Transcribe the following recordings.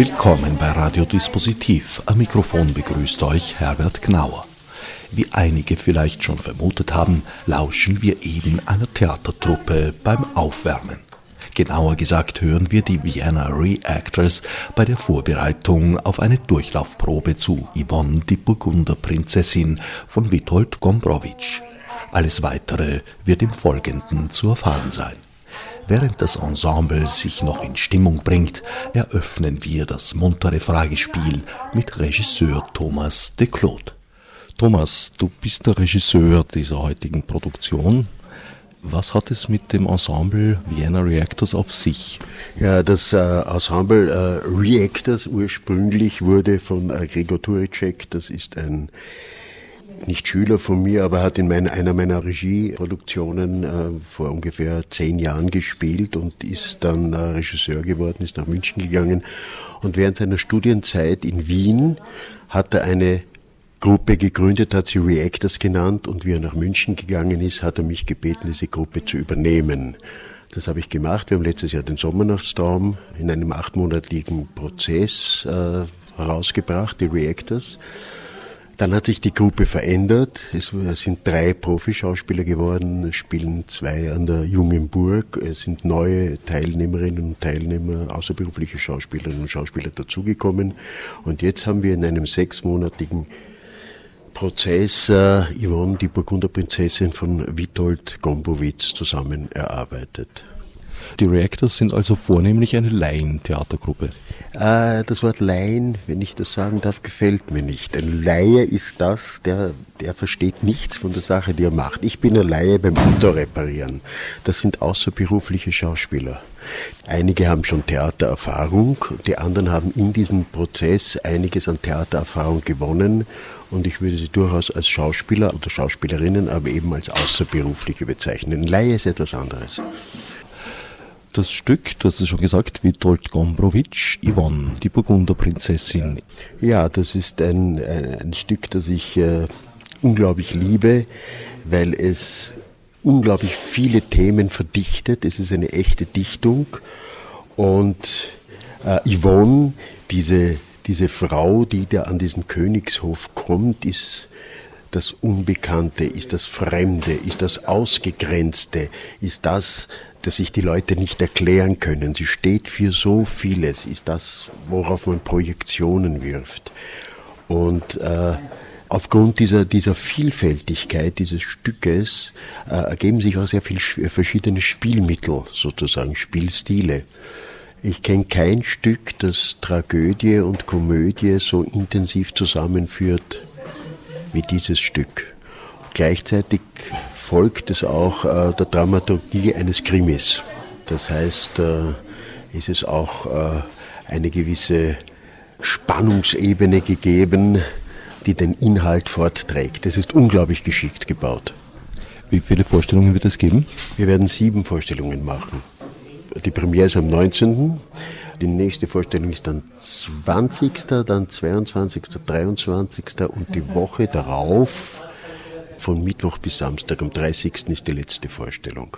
Willkommen bei Radiodispositiv. Am Mikrofon begrüßt euch Herbert Gnauer. Wie einige vielleicht schon vermutet haben, lauschen wir eben einer Theatertruppe beim Aufwärmen. Genauer gesagt hören wir die Vienna Reactors bei der Vorbereitung auf eine Durchlaufprobe zu Yvonne die Burgunderprinzessin von Witold Gombrowicz. Alles weitere wird im Folgenden zu erfahren sein. Während das Ensemble sich noch in Stimmung bringt, eröffnen wir das muntere Fragespiel mit Regisseur Thomas de Claude. Thomas, du bist der Regisseur dieser heutigen Produktion. Was hat es mit dem Ensemble Vienna Reactors auf sich? Ja, das äh, Ensemble äh, Reactors ursprünglich wurde von äh, Gregor Turicek, das ist ein nicht Schüler von mir, aber hat in mein, einer meiner Regieproduktionen äh, vor ungefähr zehn Jahren gespielt und ist dann äh, Regisseur geworden, ist nach München gegangen. Und während seiner Studienzeit in Wien hat er eine Gruppe gegründet, hat sie Reactors genannt und wie er nach München gegangen ist, hat er mich gebeten, diese Gruppe zu übernehmen. Das habe ich gemacht. Wir haben letztes Jahr den Sommernachtstraum in einem achtmonatigen Prozess äh, herausgebracht, die Reactors. Dann hat sich die Gruppe verändert. Es sind drei Profischauspieler geworden, spielen zwei an der Jungen Burg. Es sind neue Teilnehmerinnen und Teilnehmer, außerberufliche Schauspielerinnen und Schauspieler dazugekommen. Und jetzt haben wir in einem sechsmonatigen Prozess äh, Yvonne, die Burgunderprinzessin von Witold Gombowitz, zusammen erarbeitet. Die Reactors sind also vornehmlich eine Laientheatergruppe. Äh, das Wort Laien, wenn ich das sagen darf, gefällt mir nicht. Ein Laie ist das, der, der versteht nichts von der Sache, die er macht. Ich bin ein Laie beim Unterreparieren. Das sind außerberufliche Schauspieler. Einige haben schon Theatererfahrung, die anderen haben in diesem Prozess einiges an Theatererfahrung gewonnen und ich würde sie durchaus als Schauspieler oder Schauspielerinnen, aber eben als Außerberufliche bezeichnen. Laie ist etwas anderes das Stück, du hast es schon gesagt, Witold Gombrowicz, Yvonne, die Burgunderprinzessin. Ja, das ist ein, ein Stück, das ich äh, unglaublich liebe, weil es unglaublich viele Themen verdichtet. Es ist eine echte Dichtung. Und äh, Yvonne, diese, diese Frau, die da an diesen Königshof kommt, ist das Unbekannte, ist das Fremde, ist das Ausgegrenzte, ist das, das sich die Leute nicht erklären können. Sie steht für so vieles, ist das, worauf man Projektionen wirft. Und äh, aufgrund dieser, dieser Vielfältigkeit dieses Stückes äh, ergeben sich auch sehr viele verschiedene Spielmittel, sozusagen Spielstile. Ich kenne kein Stück, das Tragödie und Komödie so intensiv zusammenführt wie dieses Stück. Gleichzeitig folgt es auch äh, der Dramaturgie eines Krimis. Das heißt, äh, ist es auch äh, eine gewisse Spannungsebene gegeben, die den Inhalt fortträgt. Es ist unglaublich geschickt gebaut. Wie viele Vorstellungen wird es geben? Wir werden sieben Vorstellungen machen. Die Premiere ist am 19. Die nächste Vorstellung ist dann 20., dann 22., 23. und die Woche darauf von Mittwoch bis Samstag. Am 30. ist die letzte Vorstellung.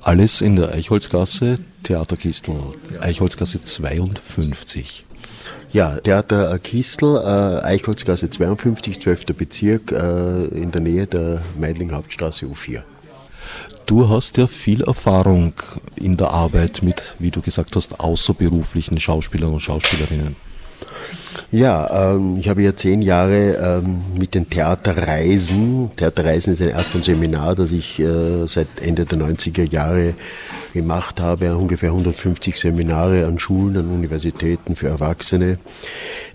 Alles in der Eichholzgasse, Theaterkistel, Eichholzgasse 52. Ja, Theater Kistel, äh, Eichholzgasse 52, 12. Bezirk, äh, in der Nähe der Meidling Hauptstraße U4. Du hast ja viel Erfahrung in der Arbeit mit, wie du gesagt hast, außerberuflichen Schauspielern und Schauspielerinnen. Ja, ähm, ich habe ja zehn Jahre ähm, mit den Theaterreisen, Theaterreisen ist eine Art von Seminar, das ich äh, seit Ende der 90er Jahre gemacht habe, ungefähr 150 Seminare an Schulen, an Universitäten für Erwachsene.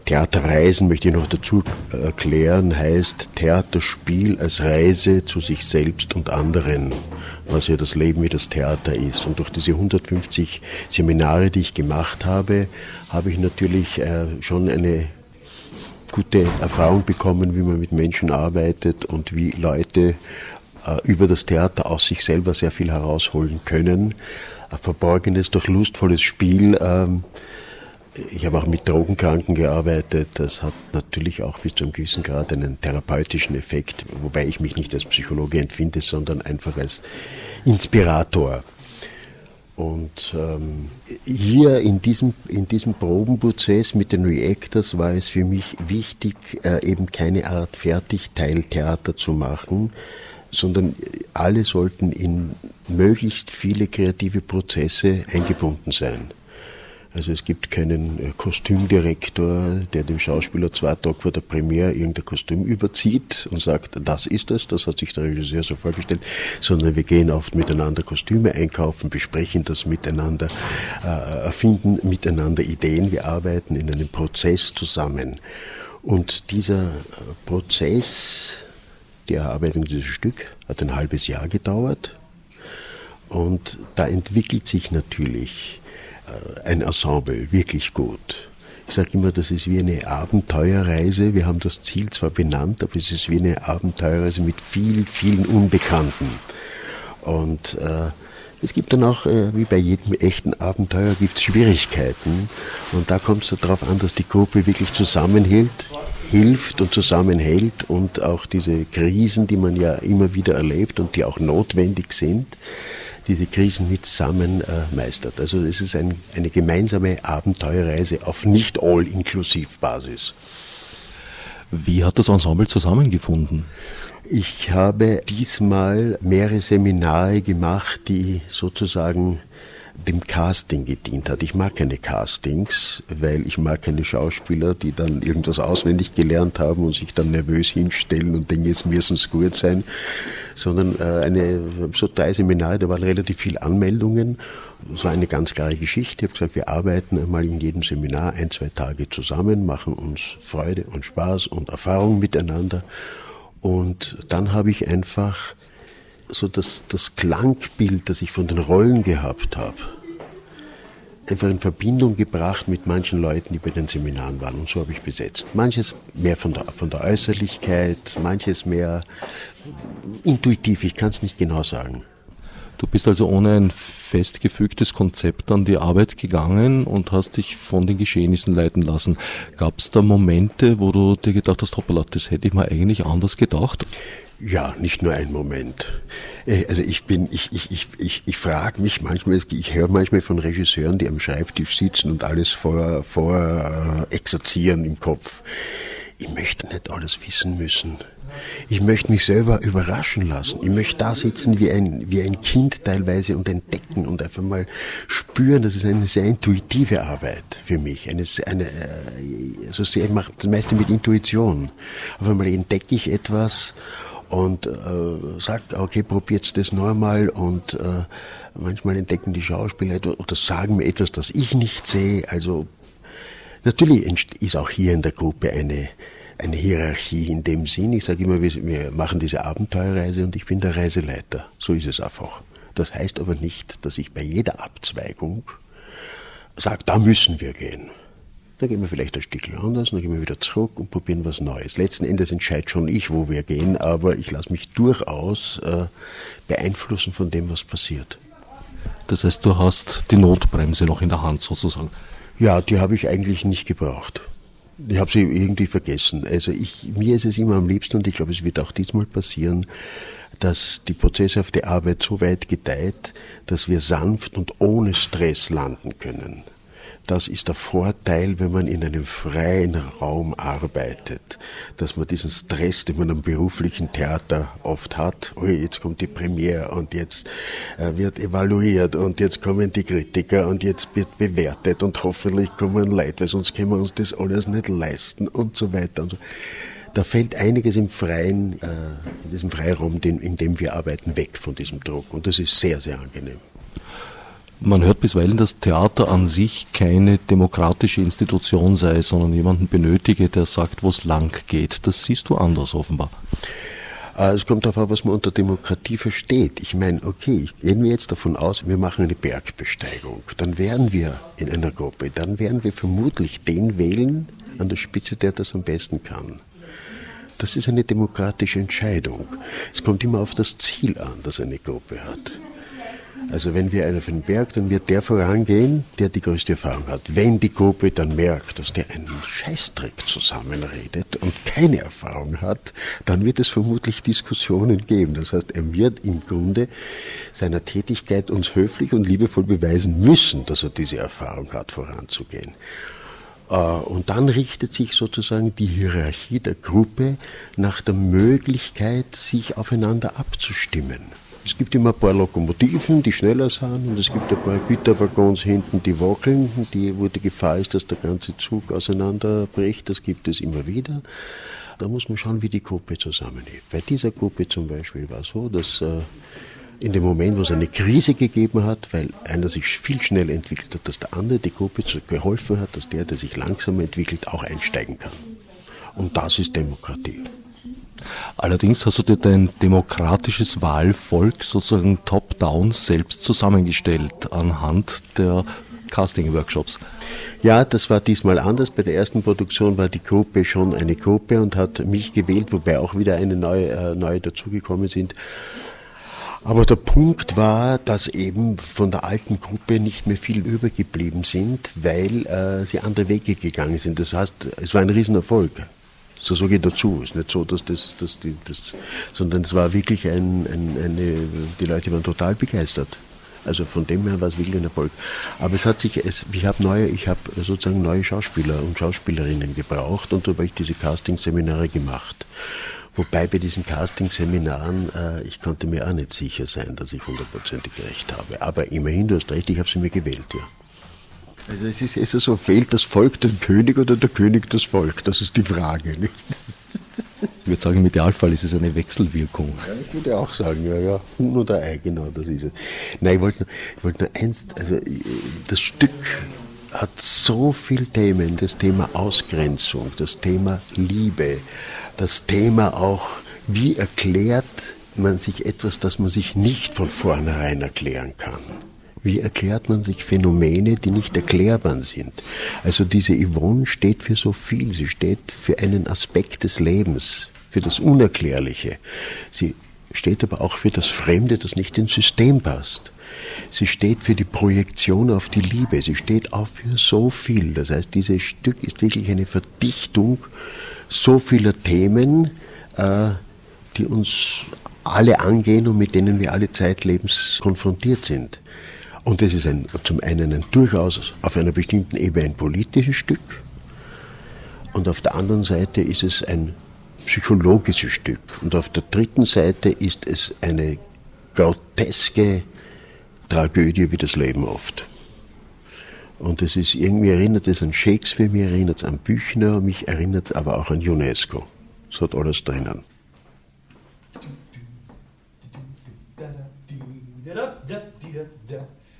Theaterreisen möchte ich noch dazu erklären, heißt Theaterspiel als Reise zu sich selbst und anderen. Was ja das Leben wie das Theater ist. Und durch diese 150 Seminare, die ich gemacht habe, habe ich natürlich äh, schon eine gute Erfahrung bekommen, wie man mit Menschen arbeitet und wie Leute äh, über das Theater aus sich selber sehr viel herausholen können. Ein verborgenes, durch lustvolles Spiel. Ich habe auch mit Drogenkranken gearbeitet. Das hat natürlich auch bis zu einem gewissen Grad einen therapeutischen Effekt, wobei ich mich nicht als Psychologe empfinde, sondern einfach als Inspirator. Und ähm, hier in diesem, in diesem Probenprozess mit den Reactors war es für mich wichtig, äh, eben keine Art Fertigteiltheater zu machen, sondern alle sollten in möglichst viele kreative Prozesse eingebunden sein. Also es gibt keinen äh, Kostümdirektor, der dem Schauspieler zwei Tage vor der Premiere irgendein Kostüm überzieht und sagt, das ist es, das hat sich der Regisseur so vorgestellt, sondern wir gehen oft miteinander Kostüme einkaufen, besprechen das miteinander, äh, erfinden miteinander Ideen, wir arbeiten in einem Prozess zusammen. Und dieser äh, Prozess, die Erarbeitung dieses Stück, hat ein halbes Jahr gedauert. Und da entwickelt sich natürlich ein Ensemble wirklich gut. Ich sage immer, das ist wie eine Abenteuerreise. Wir haben das Ziel zwar benannt, aber es ist wie eine Abenteuerreise mit vielen, vielen Unbekannten. Und äh, es gibt dann auch, äh, wie bei jedem echten Abenteuer, gibt es Schwierigkeiten. Und da kommt es darauf an, dass die Gruppe wirklich zusammenhält, hilft und zusammenhält und auch diese Krisen, die man ja immer wieder erlebt und die auch notwendig sind, diese Krisen mit zusammen äh, meistert. Also es ist ein, eine gemeinsame Abenteuerreise auf nicht all-inklusiv-Basis. Wie hat das Ensemble zusammengefunden? Ich habe diesmal mehrere Seminare gemacht, die sozusagen dem Casting gedient hat. Ich mag keine Castings, weil ich mag keine Schauspieler, die dann irgendwas auswendig gelernt haben und sich dann nervös hinstellen und denken, jetzt müssen es gut sein, sondern äh, eine, so drei Seminare, da waren relativ viele Anmeldungen. Das war eine ganz klare Geschichte. Ich habe gesagt, wir arbeiten einmal in jedem Seminar ein, zwei Tage zusammen, machen uns Freude und Spaß und Erfahrung miteinander. Und dann habe ich einfach so das, das Klangbild, das ich von den Rollen gehabt habe, einfach in Verbindung gebracht mit manchen Leuten, die bei den Seminaren waren. Und so habe ich besetzt. Manches mehr von der, von der Äußerlichkeit, manches mehr intuitiv, ich kann es nicht genau sagen. Du bist also ohne ein festgefügtes Konzept an die Arbeit gegangen und hast dich von den Geschehnissen leiten lassen. Gab es da Momente, wo du dir gedacht hast, hoppala, das hätte ich mir eigentlich anders gedacht? Ja, nicht nur ein Moment. Äh, also ich bin, ich, ich, ich, ich, ich frage mich manchmal, ich höre manchmal von Regisseuren, die am Schreibtisch sitzen und alles vor, vor äh, exerzieren im Kopf. Ich möchte nicht alles wissen müssen. Ich möchte mich selber überraschen lassen. Ich möchte da sitzen wie ein, wie ein Kind teilweise und entdecken und einfach mal spüren. Das ist eine sehr intuitive Arbeit für mich. Eine, eine, äh, also sehr, ich mache das meiste mit Intuition. Auf einmal entdecke ich etwas und äh, sagt, okay, probiert's das normal und äh, manchmal entdecken die Schauspieler etwas oder sagen mir etwas, das ich nicht sehe. Also natürlich ist auch hier in der Gruppe eine eine Hierarchie in dem Sinn. Ich sage immer, wir, wir machen diese Abenteuerreise und ich bin der Reiseleiter. So ist es einfach. Das heißt aber nicht, dass ich bei jeder Abzweigung sage, da müssen wir gehen. Dann gehen wir vielleicht ein Stück anders, dann gehen wir wieder zurück und probieren was Neues. Letzten Endes entscheide schon ich, wo wir gehen, aber ich lasse mich durchaus äh, beeinflussen von dem, was passiert. Das heißt, du hast die Notbremse noch in der Hand sozusagen. Ja, die habe ich eigentlich nicht gebraucht. Ich habe sie irgendwie vergessen. Also ich, mir ist es immer am liebsten und ich glaube, es wird auch diesmal passieren, dass die prozesshafte Arbeit so weit gedeiht, dass wir sanft und ohne Stress landen können. Das ist der Vorteil, wenn man in einem freien Raum arbeitet, dass man diesen Stress, den man am beruflichen Theater oft hat, oh, jetzt kommt die Premiere und jetzt äh, wird evaluiert und jetzt kommen die Kritiker und jetzt wird bewertet und hoffentlich kommen Leute, weil sonst können wir uns das alles nicht leisten und so weiter und so. Da fällt einiges im freien, äh, in diesem Freiraum, in dem wir arbeiten, weg von diesem Druck und das ist sehr, sehr angenehm. Man hört bisweilen, dass Theater an sich keine demokratische Institution sei, sondern jemanden benötige, der sagt, wo es lang geht. Das siehst du anders offenbar. Äh, es kommt darauf an, was man unter Demokratie versteht. Ich meine, okay, gehen wir jetzt davon aus, wir machen eine Bergbesteigung, dann wären wir in einer Gruppe, dann werden wir vermutlich den wählen an der Spitze, der das am besten kann. Das ist eine demokratische Entscheidung. Es kommt immer auf das Ziel an, das eine Gruppe hat. Also wenn wir einen auf den Berg, dann wird der vorangehen, der die größte Erfahrung hat. Wenn die Gruppe dann merkt, dass der einen Scheißdreck zusammenredet und keine Erfahrung hat, dann wird es vermutlich Diskussionen geben. Das heißt, er wird im Grunde seiner Tätigkeit uns höflich und liebevoll beweisen müssen, dass er diese Erfahrung hat, voranzugehen. Äh, und dann richtet sich sozusagen die Hierarchie der Gruppe nach der Möglichkeit, sich aufeinander abzustimmen. Es gibt immer ein paar Lokomotiven, die schneller sind, und es gibt ein paar Güterwaggons hinten, die wackeln, die, wo die Gefahr ist, dass der ganze Zug auseinanderbricht. Das gibt es immer wieder. Da muss man schauen, wie die Gruppe zusammenhilft. Bei dieser Gruppe zum Beispiel war es so, dass äh, in dem Moment, wo es eine Krise gegeben hat, weil einer sich viel schneller entwickelt hat, dass der andere die Gruppe geholfen hat, dass der, der sich langsamer entwickelt, auch einsteigen kann. Und das ist Demokratie. Allerdings hast du dir dein demokratisches Wahlvolk sozusagen top-down selbst zusammengestellt anhand der Casting-Workshops. Ja, das war diesmal anders. Bei der ersten Produktion war die Gruppe schon eine Gruppe und hat mich gewählt, wobei auch wieder eine neue, äh, neue dazugekommen sind. Aber der Punkt war, dass eben von der alten Gruppe nicht mehr viel übergeblieben sind, weil äh, sie andere Wege gegangen sind. Das heißt, es war ein Riesenerfolg. So sage ich dazu. Es ist nicht so, dass das, dass die, das, sondern es war wirklich ein, ein, eine, die Leute waren total begeistert. Also von dem her war es wirklich ein Erfolg. Aber es hat sich, es, ich habe neue, ich habe sozusagen neue Schauspieler und Schauspielerinnen gebraucht und da habe ich diese Casting-Seminare gemacht. Wobei bei diesen Casting-Seminaren, äh, ich konnte mir auch nicht sicher sein, dass ich hundertprozentig recht habe. Aber immerhin, du hast recht, ich habe sie mir gewählt, ja. Also es ist also so, fehlt das Volk den König oder der König das Volk? Das ist die Frage. Nicht? Ich würde sagen, im Idealfall ist es eine Wechselwirkung. Ja, ich würde auch sagen, ja, ja, Huhn oder Ei, genau, das ist es. Nein, ich wollte nur, ich wollte nur eins, also das Stück hat so viele Themen, das Thema Ausgrenzung, das Thema Liebe, das Thema auch, wie erklärt man sich etwas, das man sich nicht von vornherein erklären kann. Wie erklärt man sich Phänomene, die nicht erklärbar sind? Also diese Yvonne steht für so viel. Sie steht für einen Aspekt des Lebens, für das Unerklärliche. Sie steht aber auch für das Fremde, das nicht ins System passt. Sie steht für die Projektion auf die Liebe. Sie steht auch für so viel. Das heißt, dieses Stück ist wirklich eine Verdichtung so vieler Themen, äh, die uns alle angehen und mit denen wir alle zeitlebens konfrontiert sind. Und das ist ein, zum einen ein durchaus auf einer bestimmten Ebene ein politisches Stück und auf der anderen Seite ist es ein psychologisches Stück und auf der dritten Seite ist es eine groteske Tragödie wie das Leben oft. Und es ist irgendwie erinnert es an Shakespeare, mir erinnert es an Büchner, mich erinnert es aber auch an UNESCO. Es hat alles drinnen.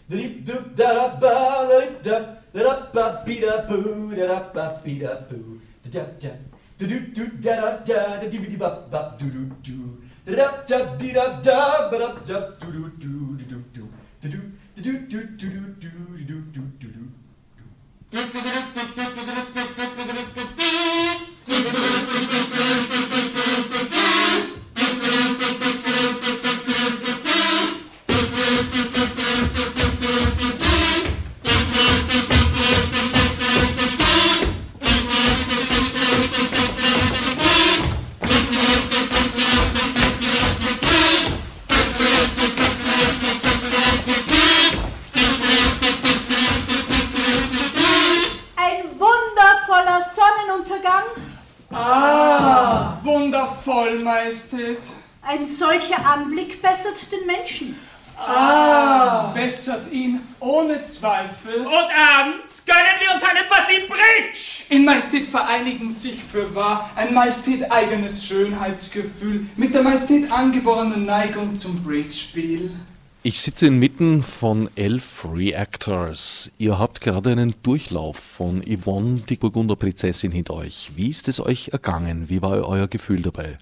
Dip doop da da ba da dip da da da ba be da boo da da ba be da boo da da da da do do da da da da di di ba ba do do do da da da di da da ba da da do do do do do do do do do do do do Partie Bridge. In Majestät vereinigen sich für wahr ein Majestät eigenes Schönheitsgefühl mit der Majestät angeborenen Neigung zum Bridge-Spiel. Ich sitze inmitten von elf Reactors. Ihr habt gerade einen Durchlauf von Yvonne, die Burgunderprinzessin, hinter euch. Wie ist es euch ergangen? Wie war euer Gefühl dabei?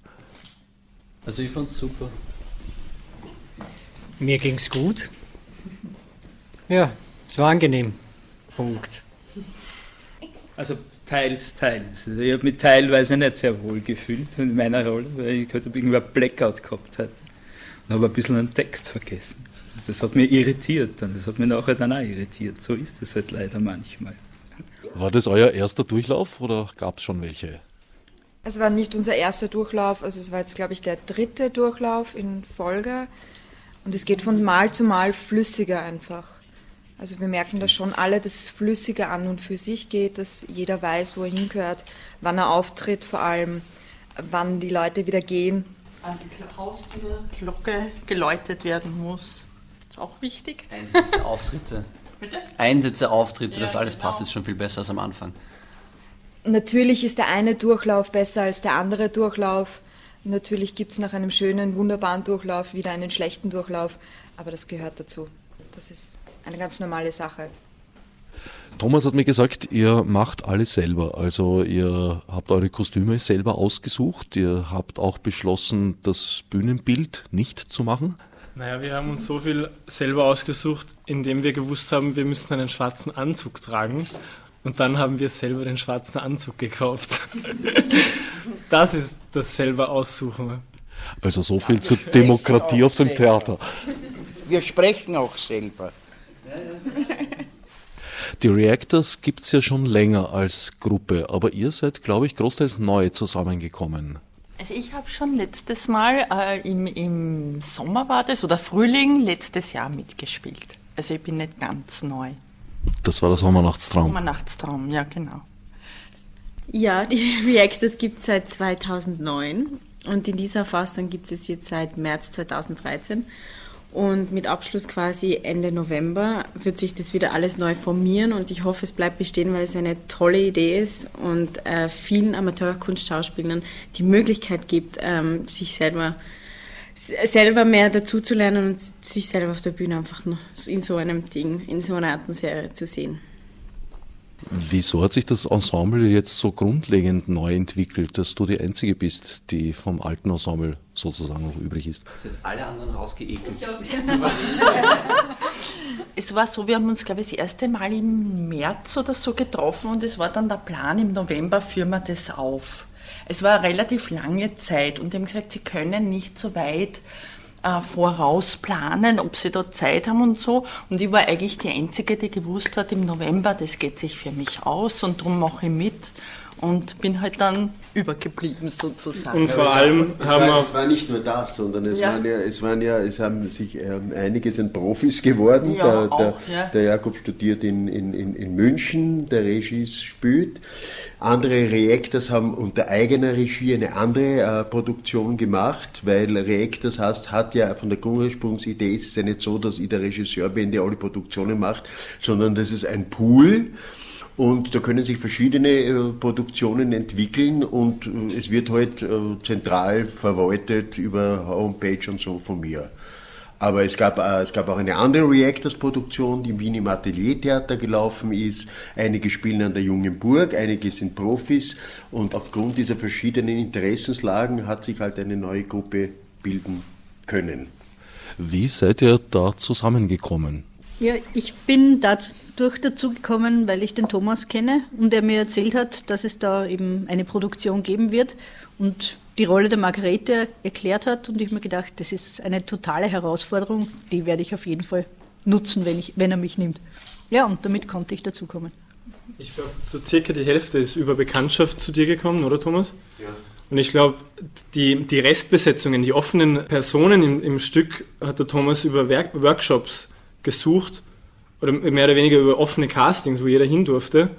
Also ich fand's super. Mir ging's gut. Ja, es war angenehm. Punkt. Also teils, teils. Also ich habe mich teilweise nicht sehr wohl gefühlt in meiner Rolle, weil ich halt irgendwie ein Blackout gehabt hatte. Und habe ein bisschen einen Text vergessen. Das hat mich irritiert dann. Das hat mich nachher dann auch irritiert. So ist es halt leider manchmal. War das euer erster Durchlauf oder gab es schon welche? Es war nicht unser erster Durchlauf, also es war jetzt, glaube ich, der dritte Durchlauf in Folge. Und es geht von Mal zu Mal flüssiger einfach. Also wir merken da schon alle, dass es flüssiger an und für sich geht, dass jeder weiß, wo er hingehört, wann er auftritt, vor allem wann die Leute wieder gehen. An die Haustür, Glocke geläutet werden muss. Ist auch wichtig. Einsätze, Auftritte. Bitte? Einsätze, Auftritte, Ja, das alles genau. passt jetzt schon viel besser als am Anfang. Natürlich ist der eine Durchlauf besser als der andere Durchlauf. Natürlich gibt es nach einem schönen, wunderbaren Durchlauf wieder einen schlechten Durchlauf, aber das gehört dazu. Das ist eine ganz normale Sache. Thomas hat mir gesagt, ihr macht alles selber. Also ihr habt eure Kostüme selber ausgesucht. Ihr habt auch beschlossen, das Bühnenbild nicht zu machen. Naja, wir haben uns so viel selber ausgesucht, indem wir gewusst haben, wir müssen einen schwarzen Anzug tragen. Und dann haben wir selber den schwarzen Anzug gekauft. Das ist das selber Aussuchen. Also so viel zur Demokratie auf dem Theater. Wir sprechen auch selber. Die Reactors gibt's ja schon länger als Gruppe, aber ihr seid, glaube ich, großteils neu zusammengekommen. Also ich habe schon letztes Mal äh, im, im Sommer war das oder Frühling letztes Jahr mitgespielt. Also ich bin nicht ganz neu. Das war der Sommernachtstraum. Sommernachtstraum, ja genau. Ja, die Reactors gibt es seit 2009 und in dieser Fassung gibt es jetzt seit März 2013. Und mit Abschluss quasi Ende November wird sich das wieder alles neu formieren und ich hoffe, es bleibt bestehen, weil es eine tolle Idee ist und äh, vielen Amateurkunstschauspielern die Möglichkeit gibt, ähm, sich selber selber mehr dazuzulernen und sich selber auf der Bühne einfach noch in so einem Ding, in so einer Atmosphäre zu sehen. Wieso hat sich das Ensemble jetzt so grundlegend neu entwickelt, dass du die Einzige bist, die vom alten Ensemble sozusagen noch übrig ist? Sind alle anderen rausgeekelt. Es war so, wir haben uns, glaube ich, das erste Mal im März oder so getroffen und es war dann der Plan, im November führen wir das auf. Es war eine relativ lange Zeit und die haben gesagt, sie können nicht so weit äh, vorausplanen, ob sie da Zeit haben und so. Und ich war eigentlich die Einzige, die gewusst hat, im November, das geht sich für mich aus und darum mache ich mit und bin halt dann übergeblieben sozusagen. Und vor allem es haben war, wir- es war nicht nur das, sondern es Ja. waren ja, es waren ja, es haben sich ähm, einige sind Profis geworden. Ja, der, der, auch, ja. der Jakob studiert in, in, in, in München, der Regis spielt. Andere Reactors haben unter eigener Regie eine andere äh, Produktion gemacht, weil Reactors heißt, hat ja von der Ursprungsidee ist es ja nicht so, dass ich der Regisseur bin, der alle Produktionen macht, sondern das ist ein Pool. Und da können sich verschiedene äh, Produktionen entwickeln und äh, es wird halt äh, zentral verwaltet über Homepage und so von mir. Aber es gab, es gab auch eine andere Reactors-Produktion, die in Wien im Ateliertheater gelaufen ist. Einige spielen an der Jungen Burg, einige sind Profis und aufgrund dieser verschiedenen Interessenslagen hat sich halt eine neue Gruppe bilden können. Wie seid ihr da zusammengekommen? Ja, ich bin dadurch dazu gekommen, weil ich den Thomas kenne und er mir erzählt hat, dass es da eben eine Produktion geben wird und die Rolle der Margarete erklärt hat und ich mir gedacht, das ist eine totale Herausforderung, die werde ich auf jeden Fall nutzen, wenn, ich, wenn er mich nimmt. Ja, und damit konnte ich dazukommen. Ich glaube, so circa die Hälfte ist über Bekanntschaft zu dir gekommen, oder Thomas? Ja. Und ich glaube, die, die Restbesetzungen, die offenen Personen im, im Stück hat der Thomas über Werk Workshops gesucht oder mehr oder weniger über offene Castings, wo jeder hin durfte.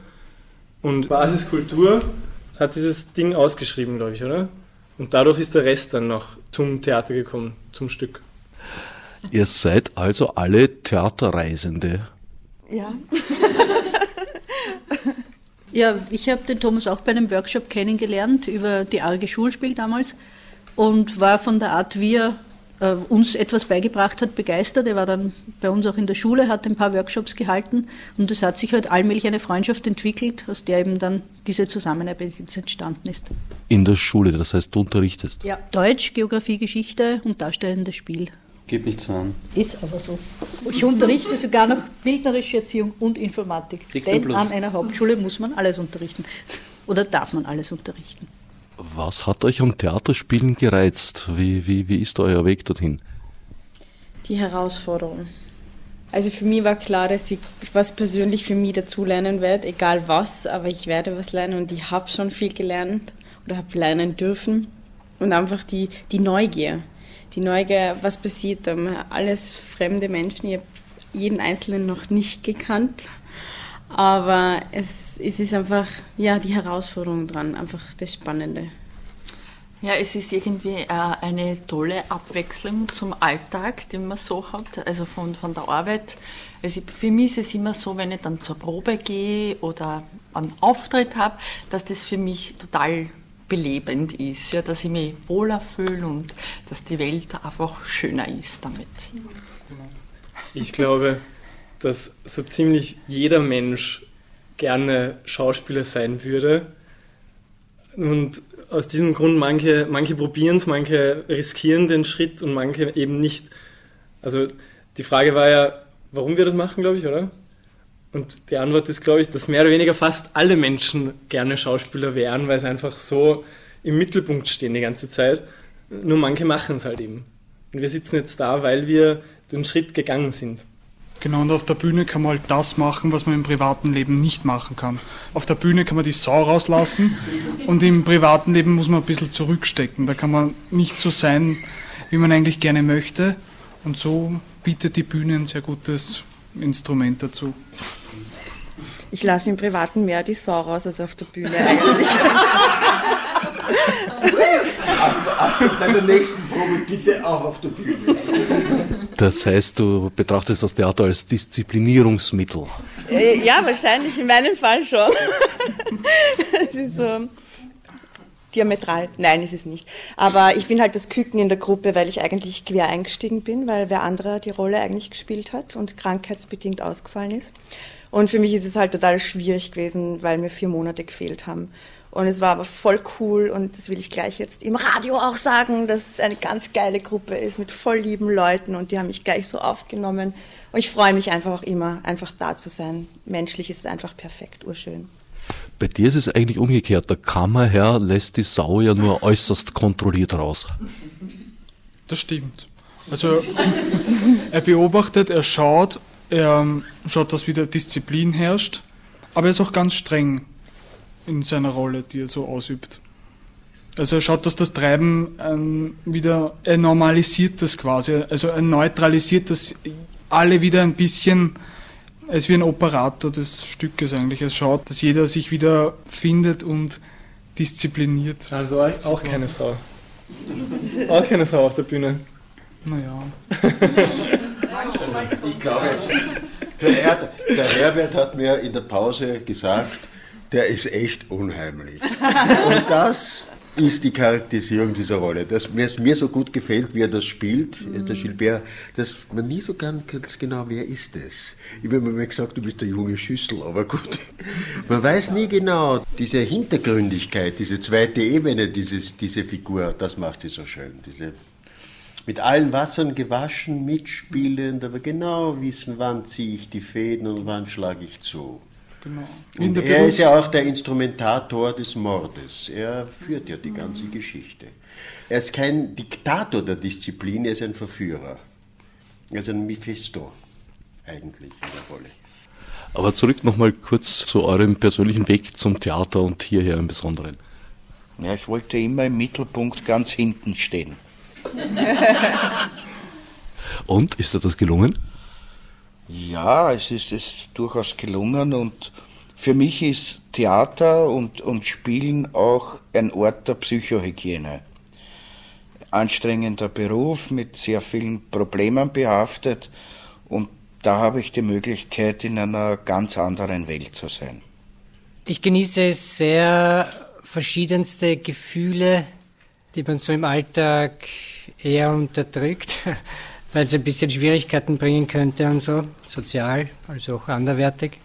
Und Basiskultur hat dieses Ding ausgeschrieben, glaube ich, oder? Und dadurch ist der Rest dann noch zum Theater gekommen, zum Stück. Ihr seid also alle Theaterreisende. Ja. ja, ich habe den Thomas auch bei einem Workshop kennengelernt über die Arge Schulspiel damals und war von der Art, wie er äh, uns etwas beigebracht hat, begeistert. Er war dann bei uns auch in der Schule, hat ein paar Workshops gehalten und es hat sich halt allmählich eine Freundschaft entwickelt, aus der eben dann diese Zusammenarbeit jetzt entstanden ist. In der Schule, das heißt, du unterrichtest? Ja, Deutsch, Geografie, Geschichte und darstellendes Spiel. Geht nicht so an. Ist aber so. Ich unterrichte sogar noch bildnerische Erziehung und Informatik. Kriegst du Denn an einer Hauptschule muss man alles unterrichten. Oder darf man alles unterrichten. Was hat euch am Theaterspielen gereizt? Wie, wie, wie ist euer Weg dorthin? Die Herausforderung. Also für mich war klar, dass ich was persönlich für mich dazulernen werde, egal was, aber ich werde was lernen und ich habe schon viel gelernt oder habe lernen dürfen. Und einfach die, die Neugier. Die Neugier, was passiert? Alles fremde Menschen, ich habe jeden Einzelnen noch nicht gekannt. Aber es, es ist einfach, ja, die Herausforderung dran, einfach das Spannende. Ja, es ist irgendwie äh, eine tolle Abwechslung zum Alltag, den man so hat, also von, von der Arbeit. Also für mich ist es immer so, wenn ich dann zur Probe gehe oder einen Auftritt habe, dass das für mich total belebend ist, ja, dass ich mich wohler fühle und dass die Welt einfach schöner ist damit. Ich glaube, dass so ziemlich jeder Mensch gerne Schauspieler sein würde. Und aus diesem Grund manche, manche probieren es, manche riskieren den Schritt und manche eben nicht. Also die Frage war ja, warum wir das machen, glaube ich, oder? Und die Antwort ist, glaube ich, dass mehr oder weniger fast alle Menschen gerne Schauspieler wären, weil sie einfach so im Mittelpunkt stehen die ganze Zeit. Nur manche machen es halt eben. Und wir sitzen jetzt da, weil wir den Schritt gegangen sind. Genau, und auf der Bühne kann man halt das machen, was man im privaten Leben nicht machen kann. Auf der Bühne kann man die Sau rauslassen und im privaten Leben muss man ein bisschen zurückstecken. Da kann man nicht so sein, wie man eigentlich gerne möchte. Und so bietet die Bühne ein sehr gutes Instrument dazu. Ich lasse im Privaten mehr die Sau raus als auf der Bühne eigentlich. Bei der nächsten Probe bitte auch auf der Bühne. Das heißt, du betrachtest das Theater als Disziplinierungsmittel. Äh, ja, wahrscheinlich in meinem Fall schon. Es ist so diametral. Nein, ist es nicht. Aber ich bin halt das Küken in der Gruppe, weil ich eigentlich quer eingestiegen bin, weil wer anderer die Rolle eigentlich gespielt hat und krankheitsbedingt ausgefallen ist. Und für mich ist es halt total schwierig gewesen, weil mir vier Monate gefehlt haben. Und es war aber voll cool und das will ich gleich jetzt im Radio auch sagen, dass es eine ganz geile Gruppe ist mit voll lieben Leuten und die haben mich gleich so aufgenommen. Und ich freue mich einfach auch immer, einfach da zu sein. Menschlich ist es einfach perfekt, urschön. Bei dir ist es eigentlich umgekehrt. Der Kammerherr lässt die Sau ja nur äußerst kontrolliert raus. Das stimmt. Also er beobachtet, er schaut, er schaut, dass wieder Disziplin herrscht, aber er ist auch ganz streng in seiner Rolle, die er so ausübt. Also er schaut, dass das Treiben ähm, wieder, er normalisiert das quasi, also er neutralisiert das alle wieder ein bisschen, ist wie ein Operator des Stückes eigentlich. Er schaut, dass jeder sich wieder findet und diszipliniert. Also auch keine Sau. Auch keine Sau auf der Bühne. Naja. Ich glaube, der, Her der Herbert hat mir in der Pause gesagt, der ist echt unheimlich. Und das ist die Charakterisierung dieser Rolle. Das mir, mir so gut gefällt, wie er das spielt, der Gilbert, dass man nie so ganz genau, wer ist es. Ich habe mir mal gesagt, du bist der junge Schüssel, aber gut. Man weiß nie genau, diese Hintergründigkeit, diese zweite Ebene, dieses, diese Figur, das macht sie so schön. Diese mit allen Wassern gewaschen, mitspielend, aber genau wissen, wann ziehe ich die Fäden und wann schlage ich zu. Genau. Und er ist ja auch der Instrumentator des Mordes. Er führt ja die ganze Geschichte. Er ist kein Diktator der Disziplin, er ist ein Verführer. Er ist ein Mephisto, eigentlich in der Rolle. Aber zurück nochmal kurz zu eurem persönlichen Weg zum Theater und hierher im Besonderen. Ja, ich wollte immer im Mittelpunkt ganz hinten stehen. Und, ist dir das gelungen? Ja, es ist, ist durchaus gelungen und für mich ist Theater und, und Spielen auch ein Ort der Psychohygiene. Anstrengender Beruf mit sehr vielen Problemen behaftet und da habe ich die Möglichkeit, in einer ganz anderen Welt zu sein. Ich genieße sehr verschiedenste Gefühle, die man so im Alltag eher unterdrückt, weil es ein bisschen Schwierigkeiten bringen könnte und so, sozial, also auch anderwertig,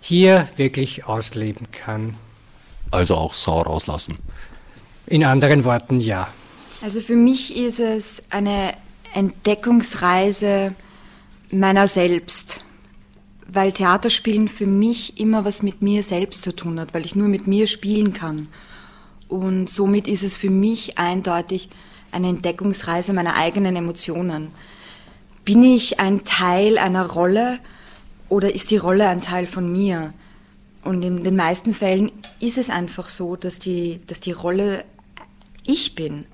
hier wirklich ausleben kann. Also auch Sau rauslassen. In anderen Worten ja. Also für mich ist es eine Entdeckungsreise meiner selbst, weil Theaterspielen für mich immer was mit mir selbst zu tun hat, weil ich nur mit mir spielen kann. Und somit ist es für mich eindeutig eine Entdeckungsreise meiner eigenen Emotionen. Bin ich ein Teil einer Rolle oder ist die Rolle ein Teil von mir? Und in den meisten Fällen ist es einfach so, dass die, dass die Rolle ich bin.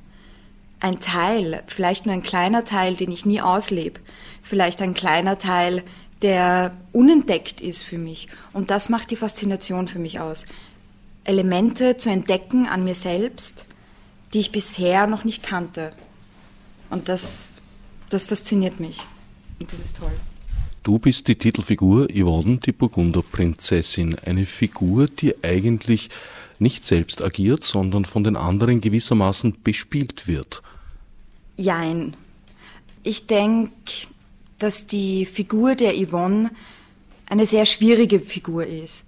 Ein Teil, vielleicht nur ein kleiner Teil, den ich nie auslebe. Vielleicht ein kleiner Teil, der unentdeckt ist für mich. Und das macht die Faszination für mich aus. Elemente zu entdecken an mir selbst, die ich bisher noch nicht kannte. Und das, das fasziniert mich. Und das ist toll. Du bist die Titelfigur Yvonne, die Burgunderprinzessin. Eine Figur, die eigentlich nicht selbst agiert, sondern von den anderen gewissermaßen bespielt wird. Jein. Ich denke, dass die Figur der Yvonne eine sehr schwierige Figur ist.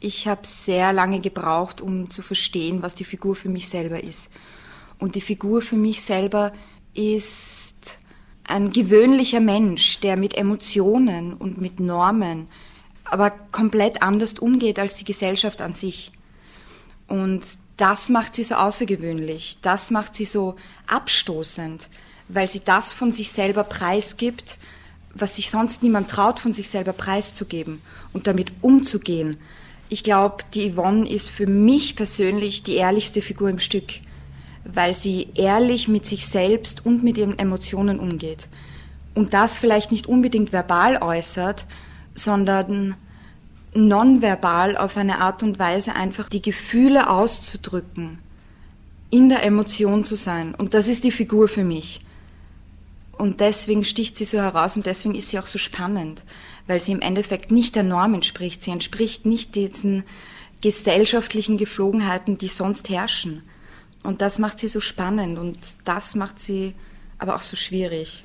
Ich habe sehr lange gebraucht, um zu verstehen, was die Figur für mich selber ist. Und die Figur für mich selber ist ein gewöhnlicher Mensch, der mit Emotionen und mit Normen aber komplett anders umgeht als die Gesellschaft an sich. Und das macht sie so außergewöhnlich, das macht sie so abstoßend, weil sie das von sich selber preisgibt, was sich sonst niemand traut, von sich selber preiszugeben und damit umzugehen. Ich glaube, die Yvonne ist für mich persönlich die ehrlichste Figur im Stück, weil sie ehrlich mit sich selbst und mit ihren Emotionen umgeht. Und das vielleicht nicht unbedingt verbal äußert, sondern nonverbal auf eine Art und Weise einfach die Gefühle auszudrücken, in der Emotion zu sein. Und das ist die Figur für mich. Und deswegen sticht sie so heraus und deswegen ist sie auch so spannend, weil sie im Endeffekt nicht der Norm entspricht. Sie entspricht nicht diesen gesellschaftlichen Geflogenheiten, die sonst herrschen. Und das macht sie so spannend und das macht sie aber auch so schwierig.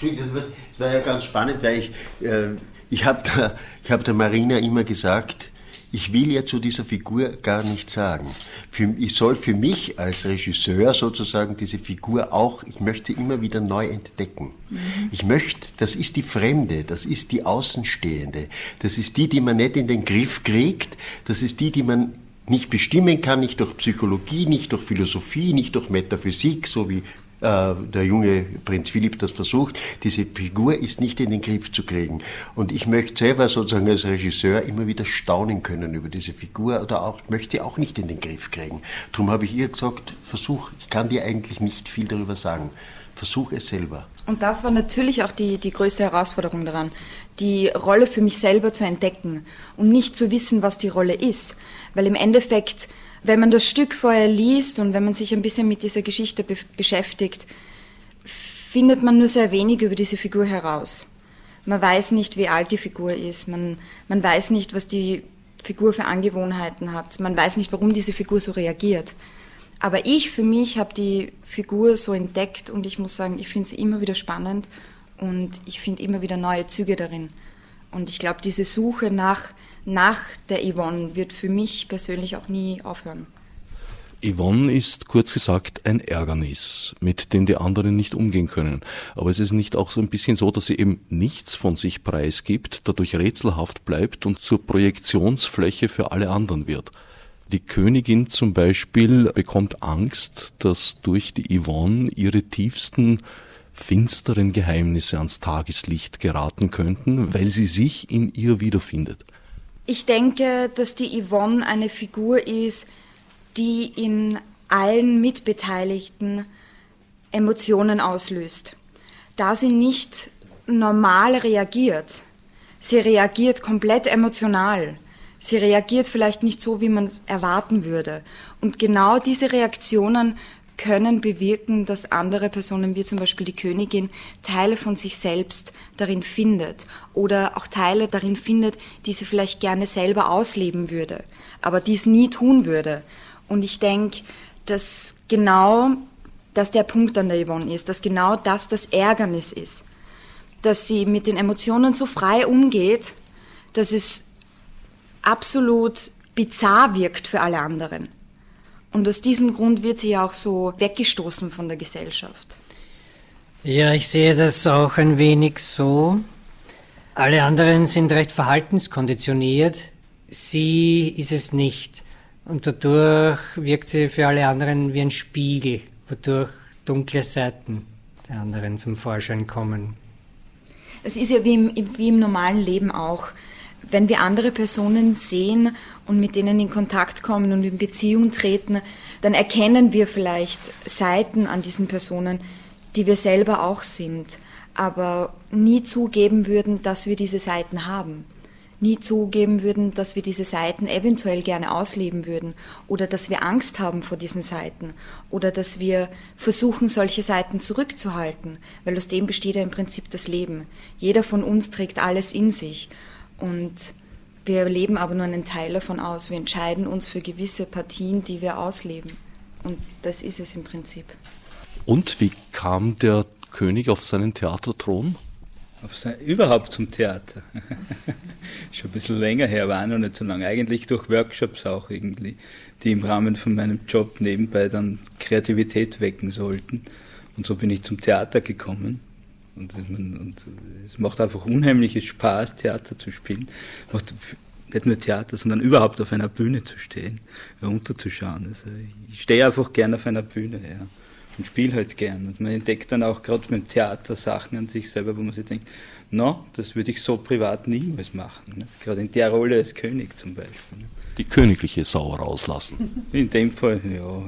Das war ja ganz spannend, weil ich, äh, ich habe der, hab der Marina immer gesagt, ich will ja zu dieser Figur gar nichts sagen. Für, ich soll für mich als Regisseur sozusagen diese Figur auch, ich möchte sie immer wieder neu entdecken. Mhm. Ich möchte, das ist die Fremde, das ist die Außenstehende, das ist die, die man nicht in den Griff kriegt, das ist die, die man nicht bestimmen kann, nicht durch Psychologie, nicht durch Philosophie, nicht durch Metaphysik, so wie äh, der junge Prinz Philipp das versucht, diese Figur ist nicht in den Griff zu kriegen. Und ich möchte selber sozusagen als Regisseur immer wieder staunen können über diese Figur oder auch, möchte sie auch nicht in den Griff kriegen. Darum habe ich ihr gesagt, versuch, ich kann dir eigentlich nicht viel darüber sagen. Versuch es selber. Und das war natürlich auch die, die größte Herausforderung daran, die Rolle für mich selber zu entdecken und nicht zu wissen, was die Rolle ist. Weil im Endeffekt wenn man das Stück vorher liest und wenn man sich ein bisschen mit dieser Geschichte be beschäftigt, findet man nur sehr wenig über diese Figur heraus. Man weiß nicht, wie alt die Figur ist, man, man weiß nicht, was die Figur für Angewohnheiten hat, man weiß nicht, warum diese Figur so reagiert. Aber ich für mich habe die Figur so entdeckt und ich muss sagen, ich finde sie immer wieder spannend und ich finde immer wieder neue Züge darin. Und ich glaube, diese Suche nach nach der Yvonne wird für mich persönlich auch nie aufhören. Yvonne ist kurz gesagt ein Ärgernis, mit dem die anderen nicht umgehen können. Aber es ist nicht auch so ein bisschen so, dass sie eben nichts von sich preisgibt, dadurch rätselhaft bleibt und zur Projektionsfläche für alle anderen wird. Die Königin zum Beispiel bekommt Angst, dass durch die Yvonne ihre tiefsten finsteren Geheimnisse ans Tageslicht geraten könnten, weil sie sich in ihr wiederfindet. Ich denke, dass die Yvonne eine Figur ist, die in allen Mitbeteiligten Emotionen auslöst. Da sie nicht normal reagiert, sie reagiert komplett emotional. Sie reagiert vielleicht nicht so, wie man es erwarten würde. Und genau diese Reaktionen können bewirken, dass andere Personen, wie zum Beispiel die Königin, Teile von sich selbst darin findet oder auch Teile darin findet, die sie vielleicht gerne selber ausleben würde, aber dies nie tun würde. Und ich denke, dass genau dass der Punkt an der Yvonne ist, dass genau das das Ärgernis ist, dass sie mit den Emotionen so frei umgeht, dass es absolut bizarr wirkt für alle anderen. Und aus diesem Grund wird sie ja auch so weggestoßen von der Gesellschaft. Ja, ich sehe das auch ein wenig so. Alle anderen sind recht verhaltenskonditioniert. Sie ist es nicht. Und dadurch wirkt sie für alle anderen wie ein Spiegel, wodurch dunkle Seiten der anderen zum Vorschein kommen. Es ist ja wie im, wie im normalen Leben auch. Wenn wir andere Personen sehen und mit denen in Kontakt kommen und in Beziehung treten, dann erkennen wir vielleicht Seiten an diesen Personen, die wir selber auch sind, aber nie zugeben würden, dass wir diese Seiten haben. Nie zugeben würden, dass wir diese Seiten eventuell gerne ausleben würden oder dass wir Angst haben vor diesen Seiten oder dass wir versuchen, solche Seiten zurückzuhalten, weil aus dem besteht ja im Prinzip das Leben. Jeder von uns trägt alles in sich und wir leben aber nur einen Teil davon aus. Wir entscheiden uns für gewisse Partien, die wir ausleben. Und das ist es im Prinzip. Und wie kam der König auf seinen Theaterthron? Auf sein, überhaupt zum Theater. Schon ein bisschen länger her, war noch nicht so lange. Eigentlich durch Workshops auch irgendwie, die im Rahmen von meinem Job nebenbei dann Kreativität wecken sollten. Und so bin ich zum Theater gekommen. Und, und es macht einfach unheimliches Spaß, Theater zu spielen. Es macht nicht nur Theater, sondern überhaupt auf einer Bühne zu stehen, runterzuschauen. Also ich stehe einfach gern auf einer Bühne, ja und spiele halt gern. Und man entdeckt dann auch gerade beim Theater Sachen an sich selber, wo man sich denkt, no, das würde ich so privat niemals machen. Ne? Gerade in der Rolle als König zum Beispiel. Ne? Die königliche Sau rauslassen. In dem Fall, ja,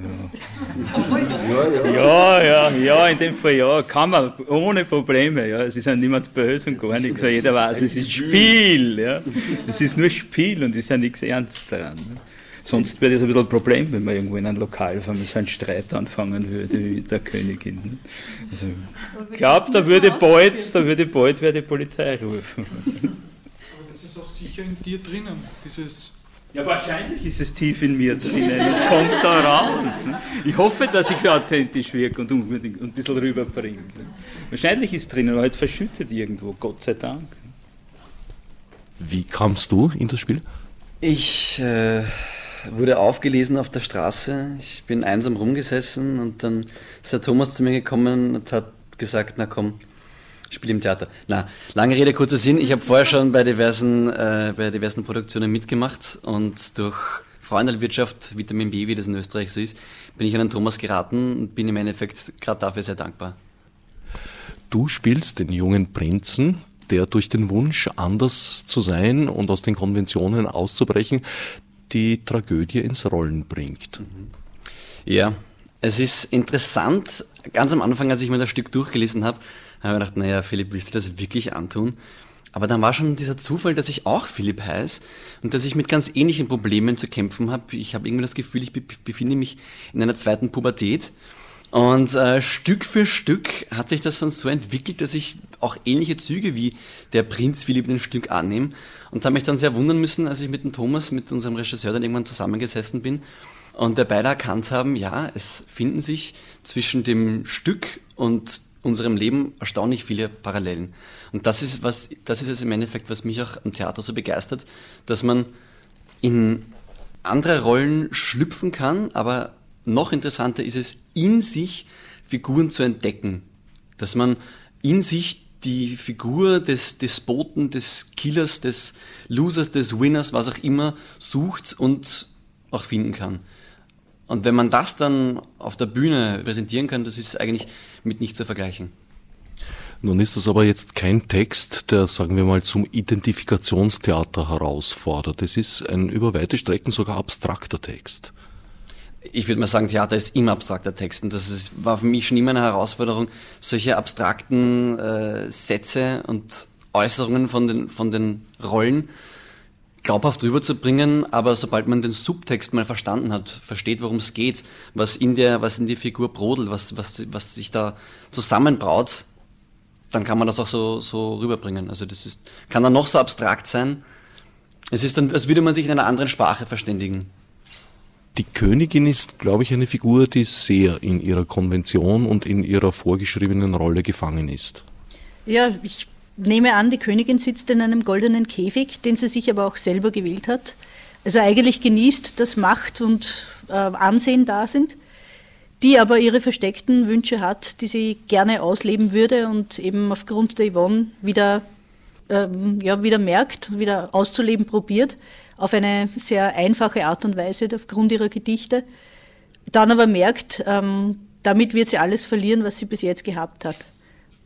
ja. Ja, ja, ja, in dem Fall ja, kann man ohne Probleme. Ja. Es ist ja niemand böse und gar nichts, weil jeder weiß, es ist Spiel. Ja. Es ist nur Spiel und es ist ja nichts Ernst daran. Ne. Sonst wäre das ein bisschen ein Problem, wenn man irgendwo in einem Lokal so einen Streit anfangen würde mit der Königin. Ne? Also, ich glaube, da würde bald, da würde bald wer die Polizei rufen. Aber das ist auch sicher in dir drinnen, dieses ja, wahrscheinlich ist es tief in mir drinnen und kommt da raus. Ne? Ich hoffe, dass ich so authentisch wirke und unbedingt ein bisschen rüberbringe. Ne? Wahrscheinlich ist es drinnen, aber halt verschüttet irgendwo, Gott sei Dank. Wie kamst du in das Spiel? Ich äh, wurde aufgelesen auf der Straße. Ich bin einsam rumgesessen und dann ist der Thomas zu mir gekommen und hat gesagt, na komm, spiel im Theater. Na, lange Rede, kurzer Sinn. Ich habe vorher schon bei diversen, äh, bei diversen Produktionen mitgemacht und durch Freundelwirtschaft, Vitamin B, wie das in Österreich so ist, bin ich an den Thomas geraten und bin im Endeffekt gerade dafür sehr dankbar. Du spielst den jungen Prinzen, der durch den Wunsch, anders zu sein und aus den Konventionen auszubrechen, die Tragödie ins Rollen bringt. Mhm. Ja, es ist interessant, ganz am Anfang, als ich mir das Stück durchgelesen habe, habe ich gedacht, naja, Philipp, willst du das wirklich antun? Aber dann war schon dieser Zufall, dass ich auch Philipp heiße und dass ich mit ganz ähnlichen Problemen zu kämpfen habe. Ich habe irgendwie das Gefühl, ich befinde mich in einer zweiten Pubertät. Und äh, Stück für Stück hat sich das dann so entwickelt, dass ich auch ähnliche Züge wie der Prinz Philipp in ein Stück annehme. Und habe mich dann sehr wundern müssen, als ich mit dem Thomas, mit unserem Regisseur, dann irgendwann zusammengesessen bin und wir beide erkannt haben, ja, es finden sich zwischen dem Stück und unserem Leben erstaunlich viele Parallelen. Und das ist was, das ist es im Endeffekt, was mich auch am Theater so begeistert, dass man in andere Rollen schlüpfen kann, aber noch interessanter ist es, in sich Figuren zu entdecken. Dass man in sich die Figur des Despoten, des Killers, des Losers, des Winners, was auch immer, sucht und auch finden kann. Und wenn man das dann auf der Bühne präsentieren kann, das ist eigentlich mit nichts zu vergleichen. Nun ist das aber jetzt kein Text, der, sagen wir mal, zum Identifikationstheater herausfordert. Es ist ein über weite Strecken sogar abstrakter Text. Ich würde mal sagen, Theater ist immer abstrakter Text. Und das ist, war für mich schon immer eine Herausforderung, solche abstrakten äh, Sätze und Äußerungen von den, von den Rollen glaubhaft rüberzubringen, aber sobald man den Subtext mal verstanden hat, versteht, worum es geht, was in der, was in die Figur brodelt, was, was, was sich da zusammenbraut, dann kann man das auch so, so rüberbringen. Also das ist, kann dann noch so abstrakt sein. Es ist dann, als würde man sich in einer anderen Sprache verständigen. Die Königin ist, glaube ich, eine Figur, die sehr in ihrer Konvention und in ihrer vorgeschriebenen Rolle gefangen ist. Ja, ich nehme an, die Königin sitzt in einem goldenen Käfig, den sie sich aber auch selber gewählt hat. Also eigentlich genießt, dass Macht und äh, Ansehen da sind, die aber ihre versteckten Wünsche hat, die sie gerne ausleben würde und eben aufgrund der Yvonne wieder, ähm, ja, wieder merkt, wieder auszuleben probiert, auf eine sehr einfache Art und Weise aufgrund ihrer Gedichte, dann aber merkt, ähm, damit wird sie alles verlieren, was sie bis jetzt gehabt hat.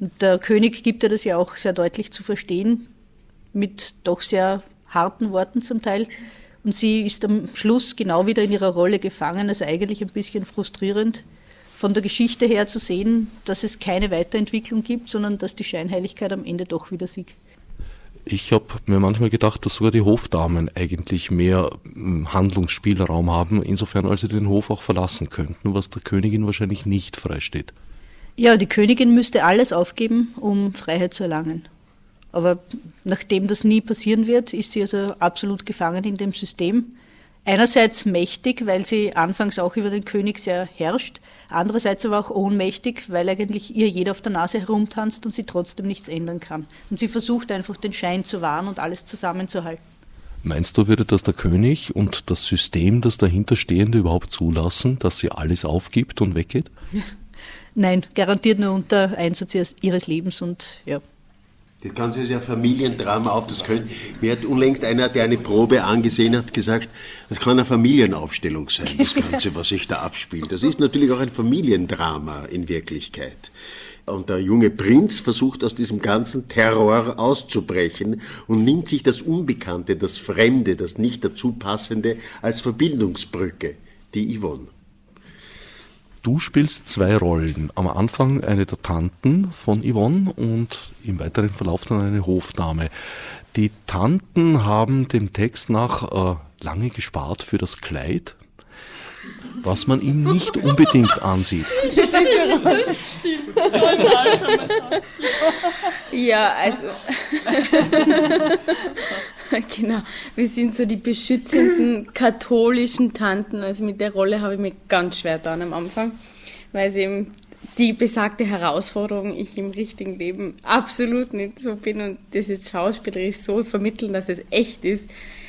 Und der König gibt ihr das ja auch sehr deutlich zu verstehen, mit doch sehr harten Worten zum Teil. Und sie ist am Schluss genau wieder in ihrer Rolle gefangen, also eigentlich ein bisschen frustrierend von der Geschichte her zu sehen, dass es keine Weiterentwicklung gibt, sondern dass die Scheinheiligkeit am Ende doch wieder siegt. Ich habe mir manchmal gedacht, dass sogar die Hofdamen eigentlich mehr hm, Handlungsspielraum haben, insofern als sie den Hof auch verlassen könnten, was der Königin wahrscheinlich nicht freisteht. Ja, die Königin müsste alles aufgeben, um Freiheit zu erlangen. Aber nachdem das nie passieren wird, ist sie also absolut gefangen in dem System. Einerseits mächtig, weil sie anfangs auch über den König sehr herrscht, andererseits aber auch ohnmächtig, weil eigentlich ihr jeder auf der Nase herumtanzt und sie trotzdem nichts ändern kann. Und sie versucht einfach den Schein zu wahren und alles zusammenzuhalten. Meinst du, würde das der König und das System, das dahinterstehende überhaupt zulassen, dass sie alles aufgibt und weggeht? Nein, garantiert nur unter Einsatz ihres Lebens und ja. Das Ganze ist ja Familiendrama auf. Das könnte, mir hat unlängst einer, der eine Probe angesehen hat, gesagt, das kann eine Familienaufstellung sein, das Ganze, was sich da abspielt. Das ist natürlich auch ein Familiendrama in Wirklichkeit. Und der junge Prinz versucht aus diesem ganzen Terror auszubrechen und nimmt sich das Unbekannte, das Fremde, das nicht dazu passende als Verbindungsbrücke, die Yvonne. Du spielst zwei Rollen. Am Anfang eine der Tanten von Yvonne und im weiteren Verlauf dann eine Hofdame. Die Tanten haben dem Text nach äh, lange gespart für das Kleid, was man ihm nicht unbedingt ansieht. ja, also. genau. Wir sind so die beschützenden katholischen Tanten. Also mit der Rolle habe ich mich ganz schwer getan am Anfang, weil es eben die besagte Herausforderung ich im richtigen Leben absolut nicht so bin und das jetzt schauspielerisch so vermitteln, dass es echt ist,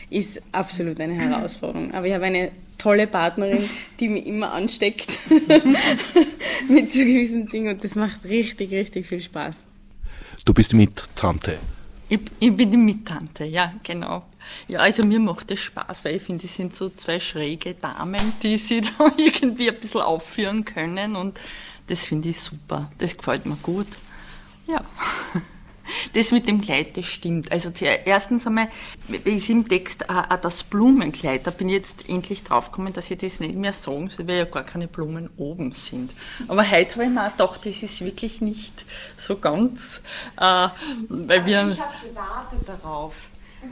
ist absolut eine Herausforderung. Aber ich habe eine tolle Partnerin, die mich immer ansteckt mit so gewissen Dingen und das macht richtig, richtig viel Spaß. Du bist mit Tante. Ich, ich, bin die Mittante, ja, genau. Ja, also mir macht das Spaß, weil ich finde, es sind so zwei schräge Damen, die sie da irgendwie ein bisschen aufführen können und das finde ich super. Das gefällt mir gut. Ja. Das mit dem Kleid, das stimmt. Also erstens einmal ist im Text auch das Blumenkleid. Da bin ich jetzt endlich draufgekommen, dass ich das nicht mehr sagen soll, weil ja gar keine Blumen oben sind. Aber heute habe ich mir auch gedacht, das ist wirklich nicht so ganz, äh, weil wir... Ich habe gewartet darauf.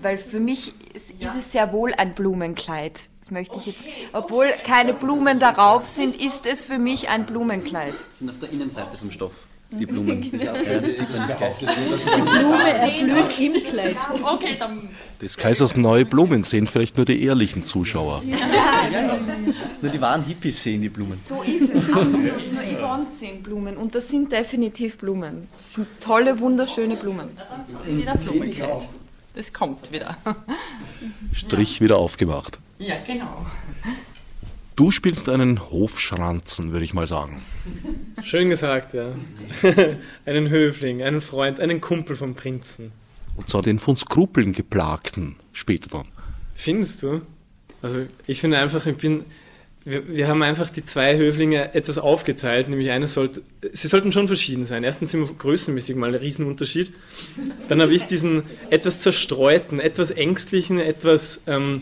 Weil für mich ist, ist, es sehr wohl ein Blumenkleid. Das möchte ich jetzt. Obwohl keine Blumen darauf sind, ist es für mich ein Blumenkleid. Das sind auf der Innenseite vom Stoff die Blumen. Genau. Ja, die Blume erblüht im Kleid. Okay, dann. Des Kaisers neue Blumen sehen vielleicht nur die ehrlichen Zuschauer. Ja. Ja. Nur die wahren Hippies sehen die Blumen. So ist es, absolut. Nur Yvonne sehen Blumen und das sind definitiv Blumen. Das sind tolle, wunderschöne Blumen. Wieder Blumenkleid. Das kommt wieder. Strich wieder aufgemacht. Ja, genau. Du spielst einen Hofschranzen, würde ich mal sagen. Schön gesagt, ja. einen Höfling, einen Freund, einen Kumpel vom Prinzen. Und zwar den von Skrupeln geplagten, später dann. Findest du? Also ich finde einfach, ich bin, wir, wir, haben einfach die zwei Höflinge etwas aufgeteilt, nämlich eine sollte, sie sollten schon verschieden sein. Erstens sind wir größenmäßig mal ein Riesenunterschied. Dann habe ich diesen etwas zerstreuten, etwas ängstlichen, etwas ähm,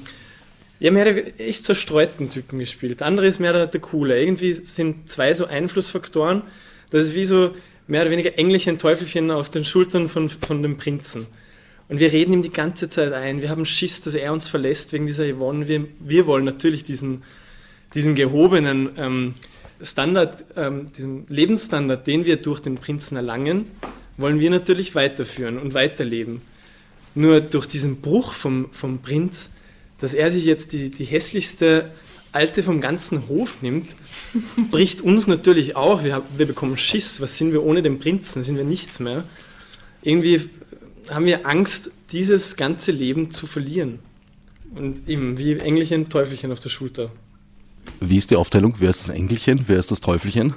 ja, mehr echt zerstreuten Typen gespielt. Der andere ist mehr der, der coole. Irgendwie sind zwei so Einflussfaktoren. Das ist wie so mehr oder weniger Engelchen, Teufelchen auf den Schultern von, von dem Prinzen. Und wir reden ihm die ganze Zeit ein. Wir haben Schiss, dass er uns verlässt wegen dieser Yvonne. Wir, wir wollen natürlich diesen, diesen gehobenen ähm, Standard, ähm, diesen Lebensstandard, den wir durch den Prinzen erlangen, wollen wir natürlich weiterführen und weiterleben. Nur durch diesen Bruch vom, vom Prinz dass er sich jetzt die, die hässlichste Alte vom ganzen Hof nimmt, bricht uns natürlich auch. Wir, wir bekommen Schiss. Was sind wir ohne den Prinzen? Sind wir nichts mehr? Irgendwie haben wir Angst, dieses ganze Leben zu verlieren. Und eben wie Engelchen, Teufelchen auf der Schulter. Wie ist die Aufteilung? Wer ist das Engelchen? Wer ist das Teufelchen?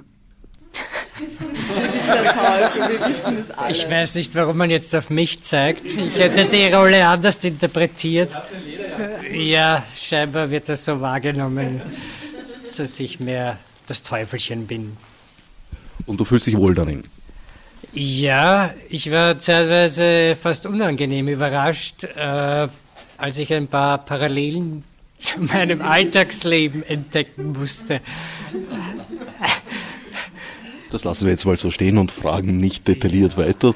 Wir wissen es alle. Ich weiß nicht, warum man jetzt auf mich zeigt. Ich hätte die Rolle anders interpretiert. Ja, scheinbar wird das so wahrgenommen, dass ich mehr das Teufelchen bin. Und du fühlst dich wohl darin? Ja, ich war zeitweise fast unangenehm überrascht, äh, als ich ein paar Parallelen zu meinem Alltagsleben entdecken musste. Das lassen wir jetzt mal so stehen und fragen nicht detailliert weiter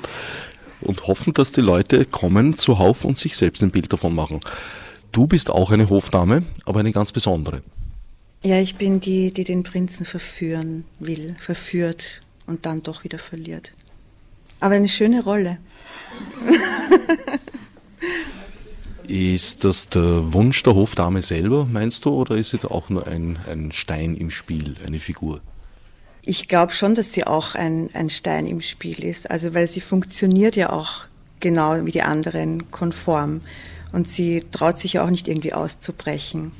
und hoffen, dass die Leute kommen zuhauf und sich selbst ein Bild davon machen. Du bist auch eine Hofdame, aber eine ganz besondere. Ja, ich bin die, die den Prinzen verführen will, verführt und dann doch wieder verliert. Aber eine schöne Rolle. Ist das der Wunsch der Hofdame selber, meinst du, oder ist es auch nur ein, ein Stein im Spiel, eine Figur? Ich glaube schon, dass sie auch ein, ein Stein im Spiel ist. Also, weil sie funktioniert ja auch genau wie die anderen konform. Und sie traut sich ja auch nicht irgendwie auszubrechen.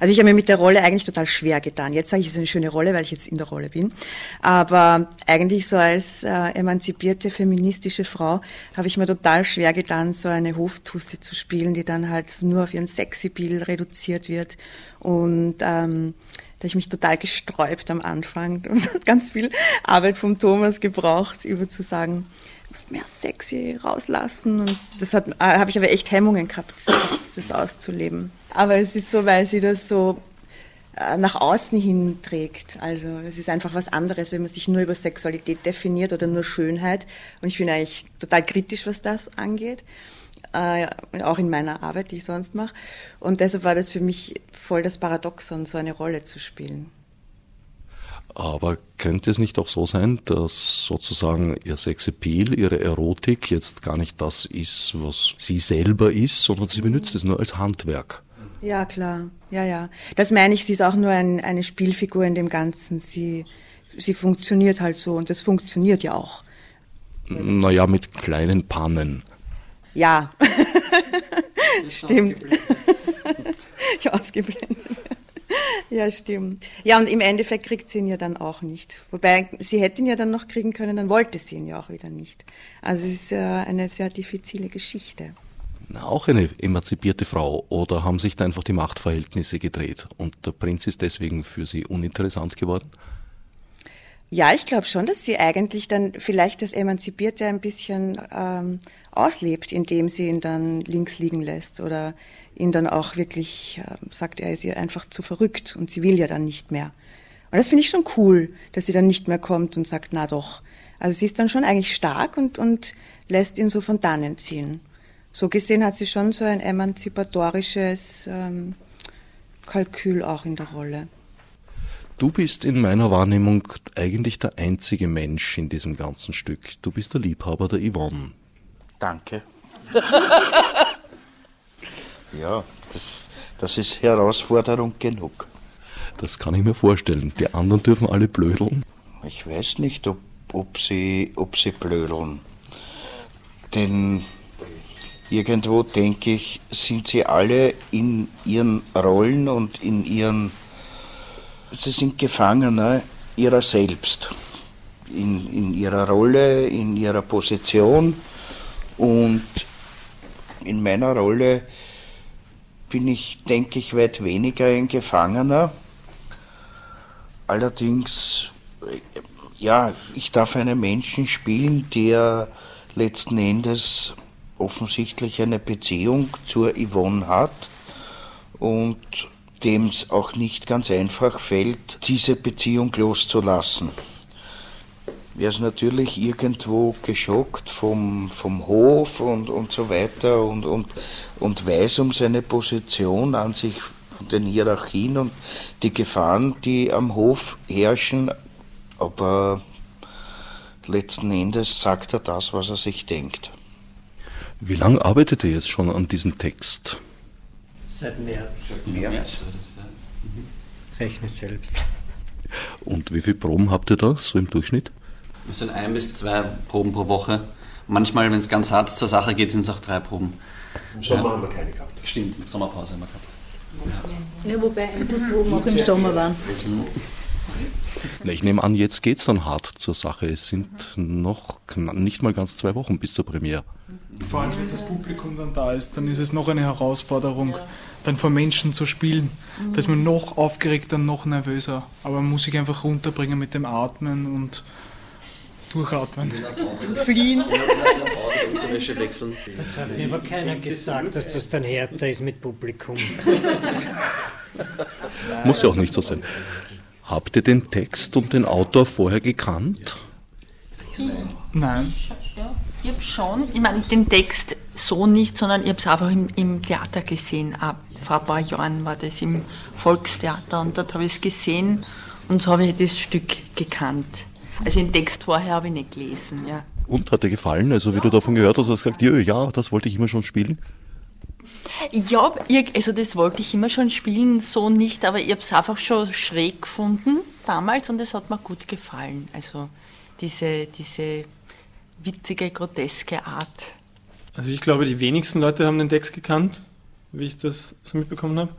Also ich habe mir mit der Rolle eigentlich total schwer getan. Jetzt sage ich, es ist eine schöne Rolle, weil ich jetzt in der Rolle bin. Aber eigentlich so als äh, emanzipierte feministische Frau habe ich mir total schwer getan, so eine Hoftusse zu spielen, die dann halt nur auf ihren Sexy-Bild reduziert wird. Und ähm, da ich mich total gesträubt am Anfang. Hat ganz viel Arbeit vom Thomas gebraucht, über zu sagen, musst mehr sexy rauslassen. Und das äh, habe ich aber echt Hemmungen gehabt, das, das auszuleben. Aber es ist so, weil sie das so äh, nach außen hin trägt. Also es ist einfach was anderes, wenn man sich nur über Sexualität definiert oder nur Schönheit. Und ich bin eigentlich total kritisch, was das angeht. Äh, auch in meiner Arbeit, die ich sonst mache. Und deshalb war das für mich voll das Paradoxon, so eine Rolle zu spielen. Aber könnte es nicht auch so sein, dass sozusagen ihr Sexappeal, ihre Erotik jetzt gar nicht das ist, was sie selber ist, sondern sie benutzt es nur als Handwerk? Ja, klar. Ja, ja. Das meine ich, sie ist auch nur ein, eine Spielfigur in dem Ganzen. Sie, sie funktioniert halt so und das funktioniert ja auch. Naja, mit kleinen Pannen. Ja. stimmt. ja, ausgeblendet. Ja, stimmt. Ja, und im Endeffekt kriegt sie ihn ja dann auch nicht. Wobei, sie hätte ihn ja dann noch kriegen können, dann wollte sie ihn ja auch wieder nicht. Also es ist äh, eine sehr diffizile Geschichte. Auch eine emanzipierte Frau oder haben sich da einfach die Machtverhältnisse gedreht und der Prinz ist deswegen für sie uninteressant geworden? Ja, ich glaube schon, dass sie eigentlich dann vielleicht das Emanzipierte ein bisschen ähm, auslebt, indem sie ihn dann links liegen lässt oder ihn dann auch wirklich äh, sagt, er ist ihr einfach zu verrückt und sie will ja dann nicht mehr. Und das finde ich schon cool, dass sie dann nicht mehr kommt und sagt, na doch. Also sie ist dann schon eigentlich stark und, und lässt ihn so von dannen ziehen. So gesehen hat sie schon so ein emanzipatorisches ähm, Kalkül auch in der Rolle. Du bist in meiner Wahrnehmung eigentlich der einzige Mensch in diesem ganzen Stück. Du bist der Liebhaber der Yvonne. Danke. ja, das, das ist Herausforderung genug. Das kann ich mir vorstellen. Die anderen dürfen alle blödeln. Ich weiß nicht, ob, ob, sie, ob sie blödeln. Denn irgendwo, denke ich, sind sie alle in ihren Rollen und in ihren. Sie sind Gefangene ihrer selbst. In, in ihrer Rolle, in ihrer Position. Und in meiner Rolle bin ich, denke ich, weit weniger ein Gefangener. Allerdings, ja, ich darf einen Menschen spielen, der letzten Endes offensichtlich eine Beziehung zur Yvonne hat und dem es auch nicht ganz einfach fällt, diese Beziehung loszulassen. Er ist natürlich irgendwo geschockt vom, vom Hof und, und so weiter und, und, und weiß um seine Position an sich von den Hierarchien und die Gefahren, die am Hof herrschen, aber letzten Endes sagt er das, was er sich denkt. Wie lange arbeitet ihr jetzt schon an diesem Text? Seit März. Seit März. rechne selbst. Und wie viele Proben habt ihr da, so im Durchschnitt? Es sind ein bis zwei Proben pro Woche. Manchmal, wenn es ganz hart zur Sache geht, sind es auch drei Proben. Im Sommer haben wir keine gehabt. Stimmt, Sommerpause haben wir gehabt. Ja, wobei Einzelproben auch im Sommer waren. Na, ich nehme an, jetzt geht's dann hart zur Sache. Es sind noch nicht mal ganz zwei Wochen bis zur Premiere. Vor allem, wenn das Publikum dann da ist, dann ist es noch eine Herausforderung, dann vor Menschen zu spielen. Da ist man noch aufgeregter, noch nervöser. Aber man muss sich einfach runterbringen mit dem Atmen und durchatmen. Fliehen. Wäsche wechseln. Das hat mir aber keiner gesagt, dass das dann härter ist mit Publikum. Muss ja auch nicht so sein. Habt ihr den Text und den Autor vorher gekannt? Nein. Ich habe schon, ich meine, den Text so nicht, sondern ich habe es einfach im, im Theater gesehen. Ab, vor ein paar Jahren war das im Volkstheater und dort habe ich es gesehen und so habe ich das Stück gekannt. Also den Text vorher habe ich nicht gelesen, ja. Und hat dir gefallen? Also wie du davon gehört hast, hast du gesagt, ja, ja, das wollte ich immer schon spielen. Ja, ich, also das wollte ich immer schon spielen, so nicht, aber ich habe es einfach schon schräg gefunden damals und es hat mir gut gefallen. Also diese, diese witzige, groteske Art. Also ich glaube, die wenigsten Leute haben den Text gekannt, wie ich das so mitbekommen habe.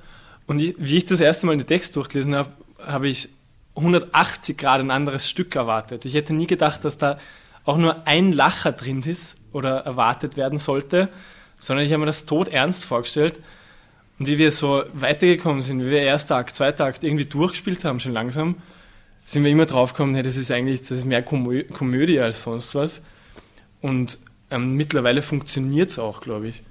Und ich, wie ich das erste Mal den Text durchgelesen habe, habe ich 180 Grad ein anderes Stück erwartet. Ich hätte nie gedacht, dass da auch nur ein Lacher drin ist oder erwartet werden sollte, sondern ich habe mir das tot ernst vorgestellt. Und wie wir so weitergekommen sind, wie wir erster Akt, zweiter Akt irgendwie durchgespielt haben, schon langsam, sind wir immer draufgekommen, hey, das ist eigentlich das ist mehr Komö Komödie als sonst was. Und ähm, mittlerweile funktioniert es auch, glaube ich.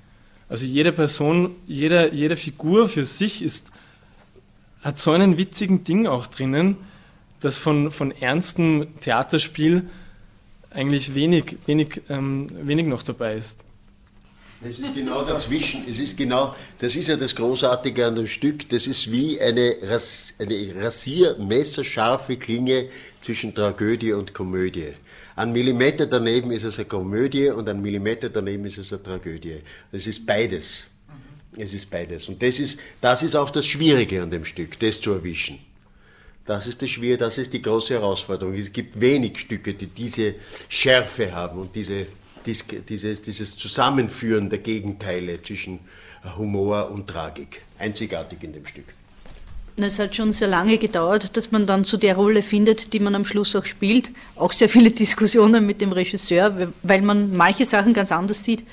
Also jede Person, jeder, jede Figur für sich ist, hat so einen witzigen Ding auch drinnen, dass von, von ernstem Theaterspiel eigentlich wenig, wenig, ähm, wenig noch dabei ist. Es ist genau dazwischen. Es ist genau, das ist ja das Großartige an dem Stück. Das ist wie eine, Ras, eine rasiermesserscharfe Klinge zwischen Tragödie und Komödie. Ein Millimeter daneben ist es eine Komödie und ein Millimeter daneben ist es eine Tragödie. Es ist beides. Es ist beides. Und das ist, das ist auch das Schwierige an dem Stück, das zu erwischen. Das ist das Schwierige, das ist die große Herausforderung. Es gibt wenig Stücke, die diese Schärfe haben und diese, dies, dieses, dieses Zusammenführen der Gegenteile zwischen Humor und Tragik. Einzigartig in dem Stück. Es hat schon sehr lange gedauert, dass man dann zu der Rolle findet, die man am Schluss auch spielt. Auch sehr viele Diskussionen mit dem Regisseur, weil man manche Sachen ganz anders sieht,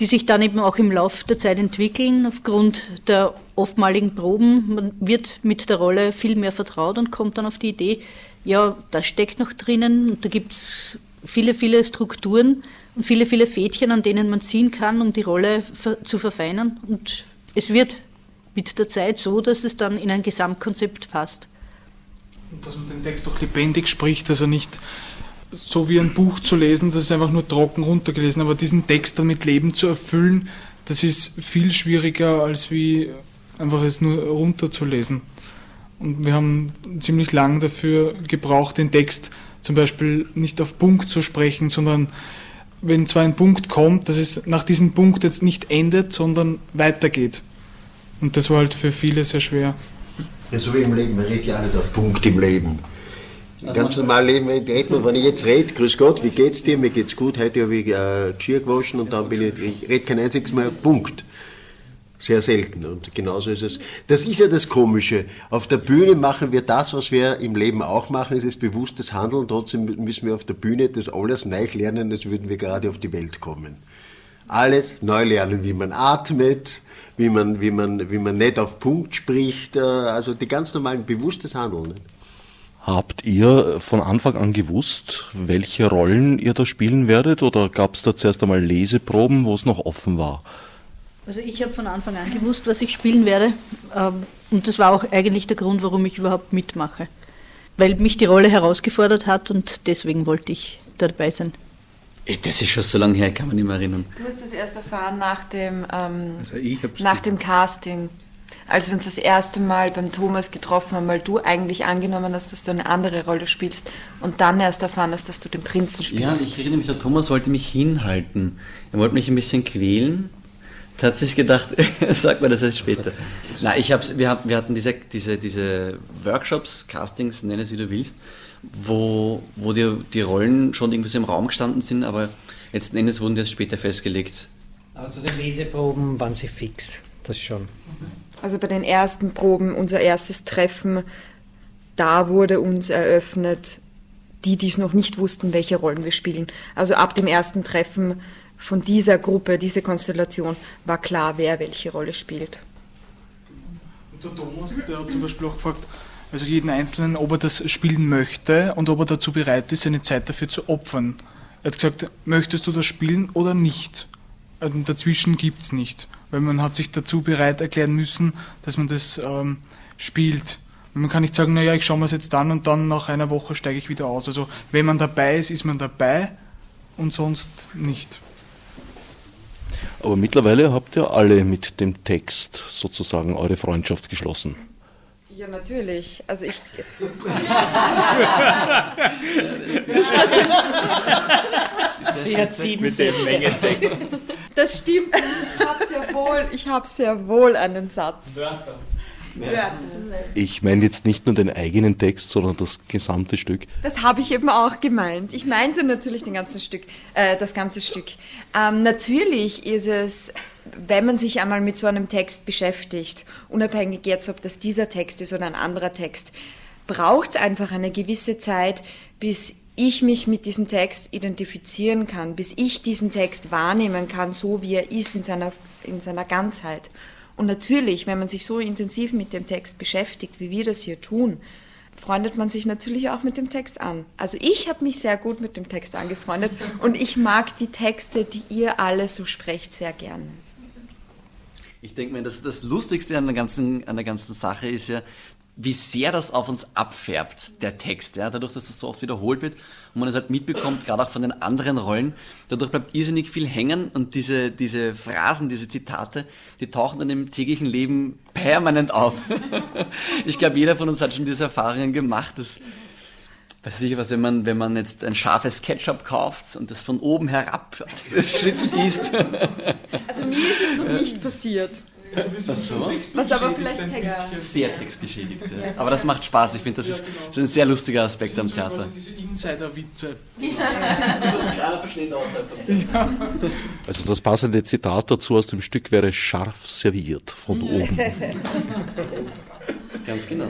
die sich dann eben auch im Laufe der Zeit entwickeln, aufgrund der oftmaligen Proben. Man wird mit der Rolle viel mehr vertraut und kommt dann auf die Idee, ja, da steckt noch drinnen, und da gibt es viele, viele Strukturen und viele, viele Fädchen, an denen man ziehen kann, um die Rolle zu verfeinern. Und es wird mit der Zeit so, dass es dann in ein Gesamtkonzept passt. Und dass man den Text auch lebendig spricht, also nicht so wie ein Buch zu lesen, das ist einfach nur trocken runtergelesen, aber diesen Text dann mit Leben zu erfüllen, das ist viel schwieriger, als wie einfach es nur runterzulesen. Und wir haben ziemlich lang dafür gebraucht, den Text zum Beispiel nicht auf Punkt zu sprechen, sondern wenn zwar ein Punkt kommt, dass es nach diesem Punkt jetzt nicht endet, sondern weitergeht. Und das war halt für viele sehr schwer. Ja, so wie im Leben, man redet ja nicht auf Punkt im Leben. Im ganz normalen Leben redet man, wenn ich jetzt rede, grüß Gott, wie geht's dir? Mir geht's gut, heute habe ich äh, Geschirr gewaschen und dann bin ich, ich rede kein einziges Mal auf Punkt. Sehr selten. Und genauso ist es. Das ist ja das Komische. Auf der Bühne machen wir das, was wir im Leben auch machen. Es ist bewusstes Handeln. Trotzdem müssen wir auf der Bühne das alles neu lernen, als würden wir gerade auf die Welt kommen. Alles neu lernen, wie man atmet, wie man, wie man, wie man nicht auf Punkt spricht. äh, Also die ganz normalen bewusstes Handeln. Habt ihr von Anfang an gewusst, welche Rollen ihr da spielen werdet oder gab es da zuerst einmal Leseproben, wo es noch offen war? Also ich habe von Anfang an gewusst, was ich spielen werde. ähm, Und das war auch eigentlich der Grund, warum ich überhaupt mitmache. Weil mich die Rolle herausgefordert hat und deswegen wollte ich da dabei sein. Das ist schon so lange her, kann man nicht mehr erinnern. Du hast das erst erfahren nach dem, ähm, Also nach dem Casting, als wir uns das erste Mal beim Thomas getroffen haben, weil du eigentlich angenommen hast, dass du eine andere Rolle spielst und dann erst erfahren hast, dass du den Prinzen Ja, spielst. ich erinnere mich, der Thomas wollte mich hinhalten. Er wollte mich ein bisschen quälen, Der hat sich gedacht, sag mal das erst später. Nein, ich hab's, wir, wir hatten diese, diese, diese Workshops, Castings, nenn es wie du willst, wo, wo die, die Rollen schon irgendwie so im Raum gestanden sind, aber letzten Endes wurden die erst später festgelegt. Aber zu den Leseproben waren sie fix, das schon. Also bei den ersten Proben, unser erstes Treffen, da wurde uns eröffnet, die, die es noch nicht wussten, welche Rollen wir spielen. Also ab dem ersten Treffen von dieser Gruppe, diese Konstellation, war klar, wer welche Rolle spielt. Und der Thomas, der hat zum Beispiel auch gefragt, also jeden Einzelnen, ob er das spielen möchte und ob er dazu bereit ist, seine Zeit dafür zu opfern. Er hat gesagt, möchtest du das spielen oder nicht? Also dazwischen gibt es nicht, weil man hat sich dazu bereit erklären müssen, dass man das ähm, spielt. Und man kann nicht sagen, naja, ich schaue mir es jetzt dann und dann nach einer Woche steige ich wieder aus. Also wenn man dabei ist, ist man dabei und sonst nicht. Aber mittlerweile habt ihr alle mit dem Text sozusagen eure Freundschaft geschlossen. Ja, natürlich. Also ich. Sie hat sieben Mit dem Sätze. Mengentext. Das stimmt. Ich habe sehr wohl, ich habe sehr wohl einen Satz. Ich meine jetzt nicht nur den eigenen Text, sondern das gesamte Stück. Das habe ich eben auch gemeint. Ich meinte natürlich den ganzen Stück, äh, das ganze Stück. Ähm, natürlich ist es, wenn man sich einmal mit so einem Text beschäftigt, unabhängig jetzt, ob das dieser Text ist oder ein anderer Text, braucht es einfach eine gewisse Zeit, bis ich mich mit diesem Text identifizieren kann, bis ich diesen Text wahrnehmen kann, so wie er ist in seiner, in seiner Ganzheit. Und natürlich, wenn man sich so intensiv mit dem Text beschäftigt, wie wir das hier tun, freundet man sich natürlich auch mit dem Text an. Also ich habe mich sehr gut mit dem Text angefreundet und ich mag die Texte, die ihr alle so sprecht, sehr gerne. Ich denke mir, das, das Lustigste an der, ganzen, an der ganzen Sache ist ja, wie sehr das auf uns abfärbt, der Text. Ja? Dadurch, dass das so oft wiederholt wird und man es halt mitbekommt, gerade auch von den anderen Rollen, dadurch bleibt irrsinnig viel hängen und diese, diese Phrasen, diese Zitate, die tauchen dann im täglichen Leben permanent auf. ich glaube, jeder von uns hat schon diese Erfahrungen gemacht, dass Weiß ich was, wenn man, wenn man jetzt ein scharfes Ketchup kauft und das von oben herab das Schnitzel gießt. Also mir ist es noch nicht passiert. Ach so? Was aber vielleicht Text. Sehr textgeschädigt, ja. Aber das macht Spaß. Ich finde, das ist, das ist ein sehr lustiger Aspekt am Theater. Also diese Insider-Witze. keiner versteht außerhalb von Also das passende Zitat dazu aus dem Stück wäre scharf serviert von oben. Ganz genau.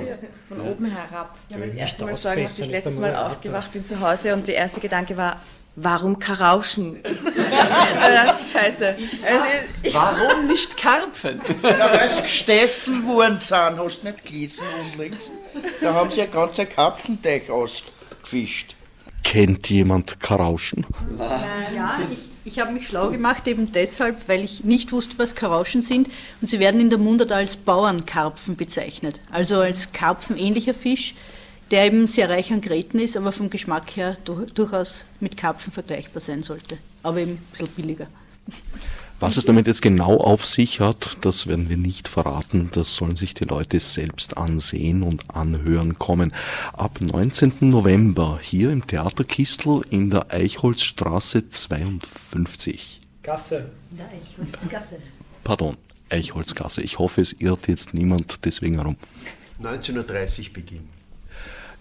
Von oben herab. Ich habe das erste Mal sagen, als ich letztes Mal aufgewacht bin zu Hause und der erste Gedanke war, warum Karauschen? Scheiße. Also, ich, Warum nicht Karpfen? Ja, weil sie gestessen worden sind, hast du nicht gelesen unlängst. Da haben sie ein ganzer Karpfenteich ausgefischt. Kennt jemand Karauschen? Ja, ich, ich habe mich schlau gemacht, eben deshalb, weil ich nicht wusste, was Karauschen sind. Und sie werden in der Mundart als Bauernkarpfen bezeichnet. Also als karpfenähnlicher Fisch, der eben sehr reich an Gräten ist, aber vom Geschmack her du- durchaus mit Karpfen vergleichbar sein sollte. Aber eben ein bisschen billiger. Was es damit jetzt genau auf sich hat, das werden wir nicht verraten. Das sollen sich die Leute selbst ansehen und anhören kommen. Ab 19. November hier im Theater Kistel in der Eichholzstraße 52. Gasse. Ja, ich Gasse. Pardon, Eichholzgasse. Ich hoffe, es irrt jetzt niemand deswegen herum. 19.30 Uhr Beginn.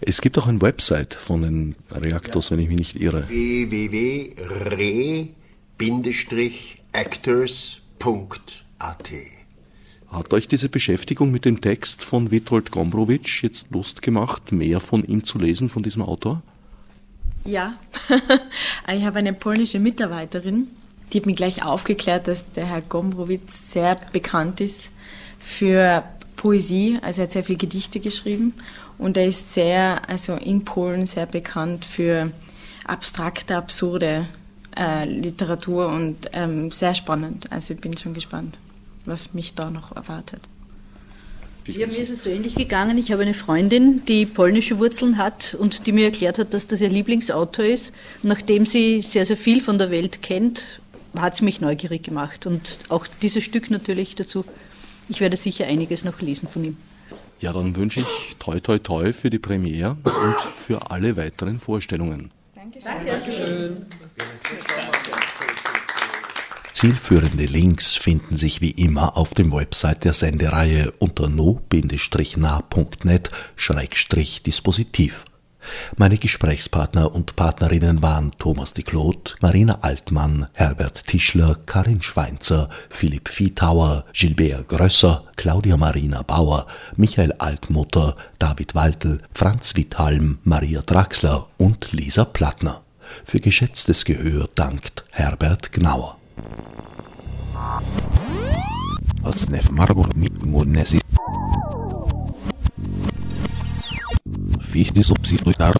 Es gibt auch eine Website von den Reaktors, wenn ich mich nicht irre. www.re-actors.at Hat euch diese Beschäftigung mit dem Text von Witold Gombrowicz jetzt Lust gemacht, mehr von ihm zu lesen, von diesem Autor? Ja, ich habe eine polnische Mitarbeiterin, die hat mich gleich aufgeklärt, dass der Herr Gombrowicz sehr bekannt ist für Poesie, also er hat sehr viele Gedichte geschrieben und er ist sehr, also in Polen sehr bekannt für abstrakte, absurde äh, Literatur und ähm, sehr spannend. Also ich bin schon gespannt, was mich da noch erwartet. Ja, mir ist es so ähnlich gegangen. Ich habe eine Freundin, die polnische Wurzeln hat und die mir erklärt hat, dass das ihr Lieblingsautor ist. Und nachdem sie sehr, sehr viel von der Welt kennt, hat sie mich neugierig gemacht. Und auch dieses Stück natürlich dazu. Ich werde sicher einiges noch lesen von ihm. Ja, dann wünsche ich toi toi toi für die Premiere und für alle weiteren Vorstellungen. Dankeschön. Sie Zielführende Links finden sich wie immer auf dem Website der Sendereihe unter no-nah.net-dispositiv. Meine Gesprächspartner und Partnerinnen waren Thomas de Claude, Marina Altmann, Herbert Tischler, Karin Schweinzer, Philipp Viehauer, Gilbert Grösser, Claudia Marina Bauer, Michael Altmutter, David Waltel, Franz Withalm, Maria Draxler und Lisa Plattner. Für geschätztes Gehör dankt Herbert Gnauer. Als Nef wie ich die Subsidien durchdarf.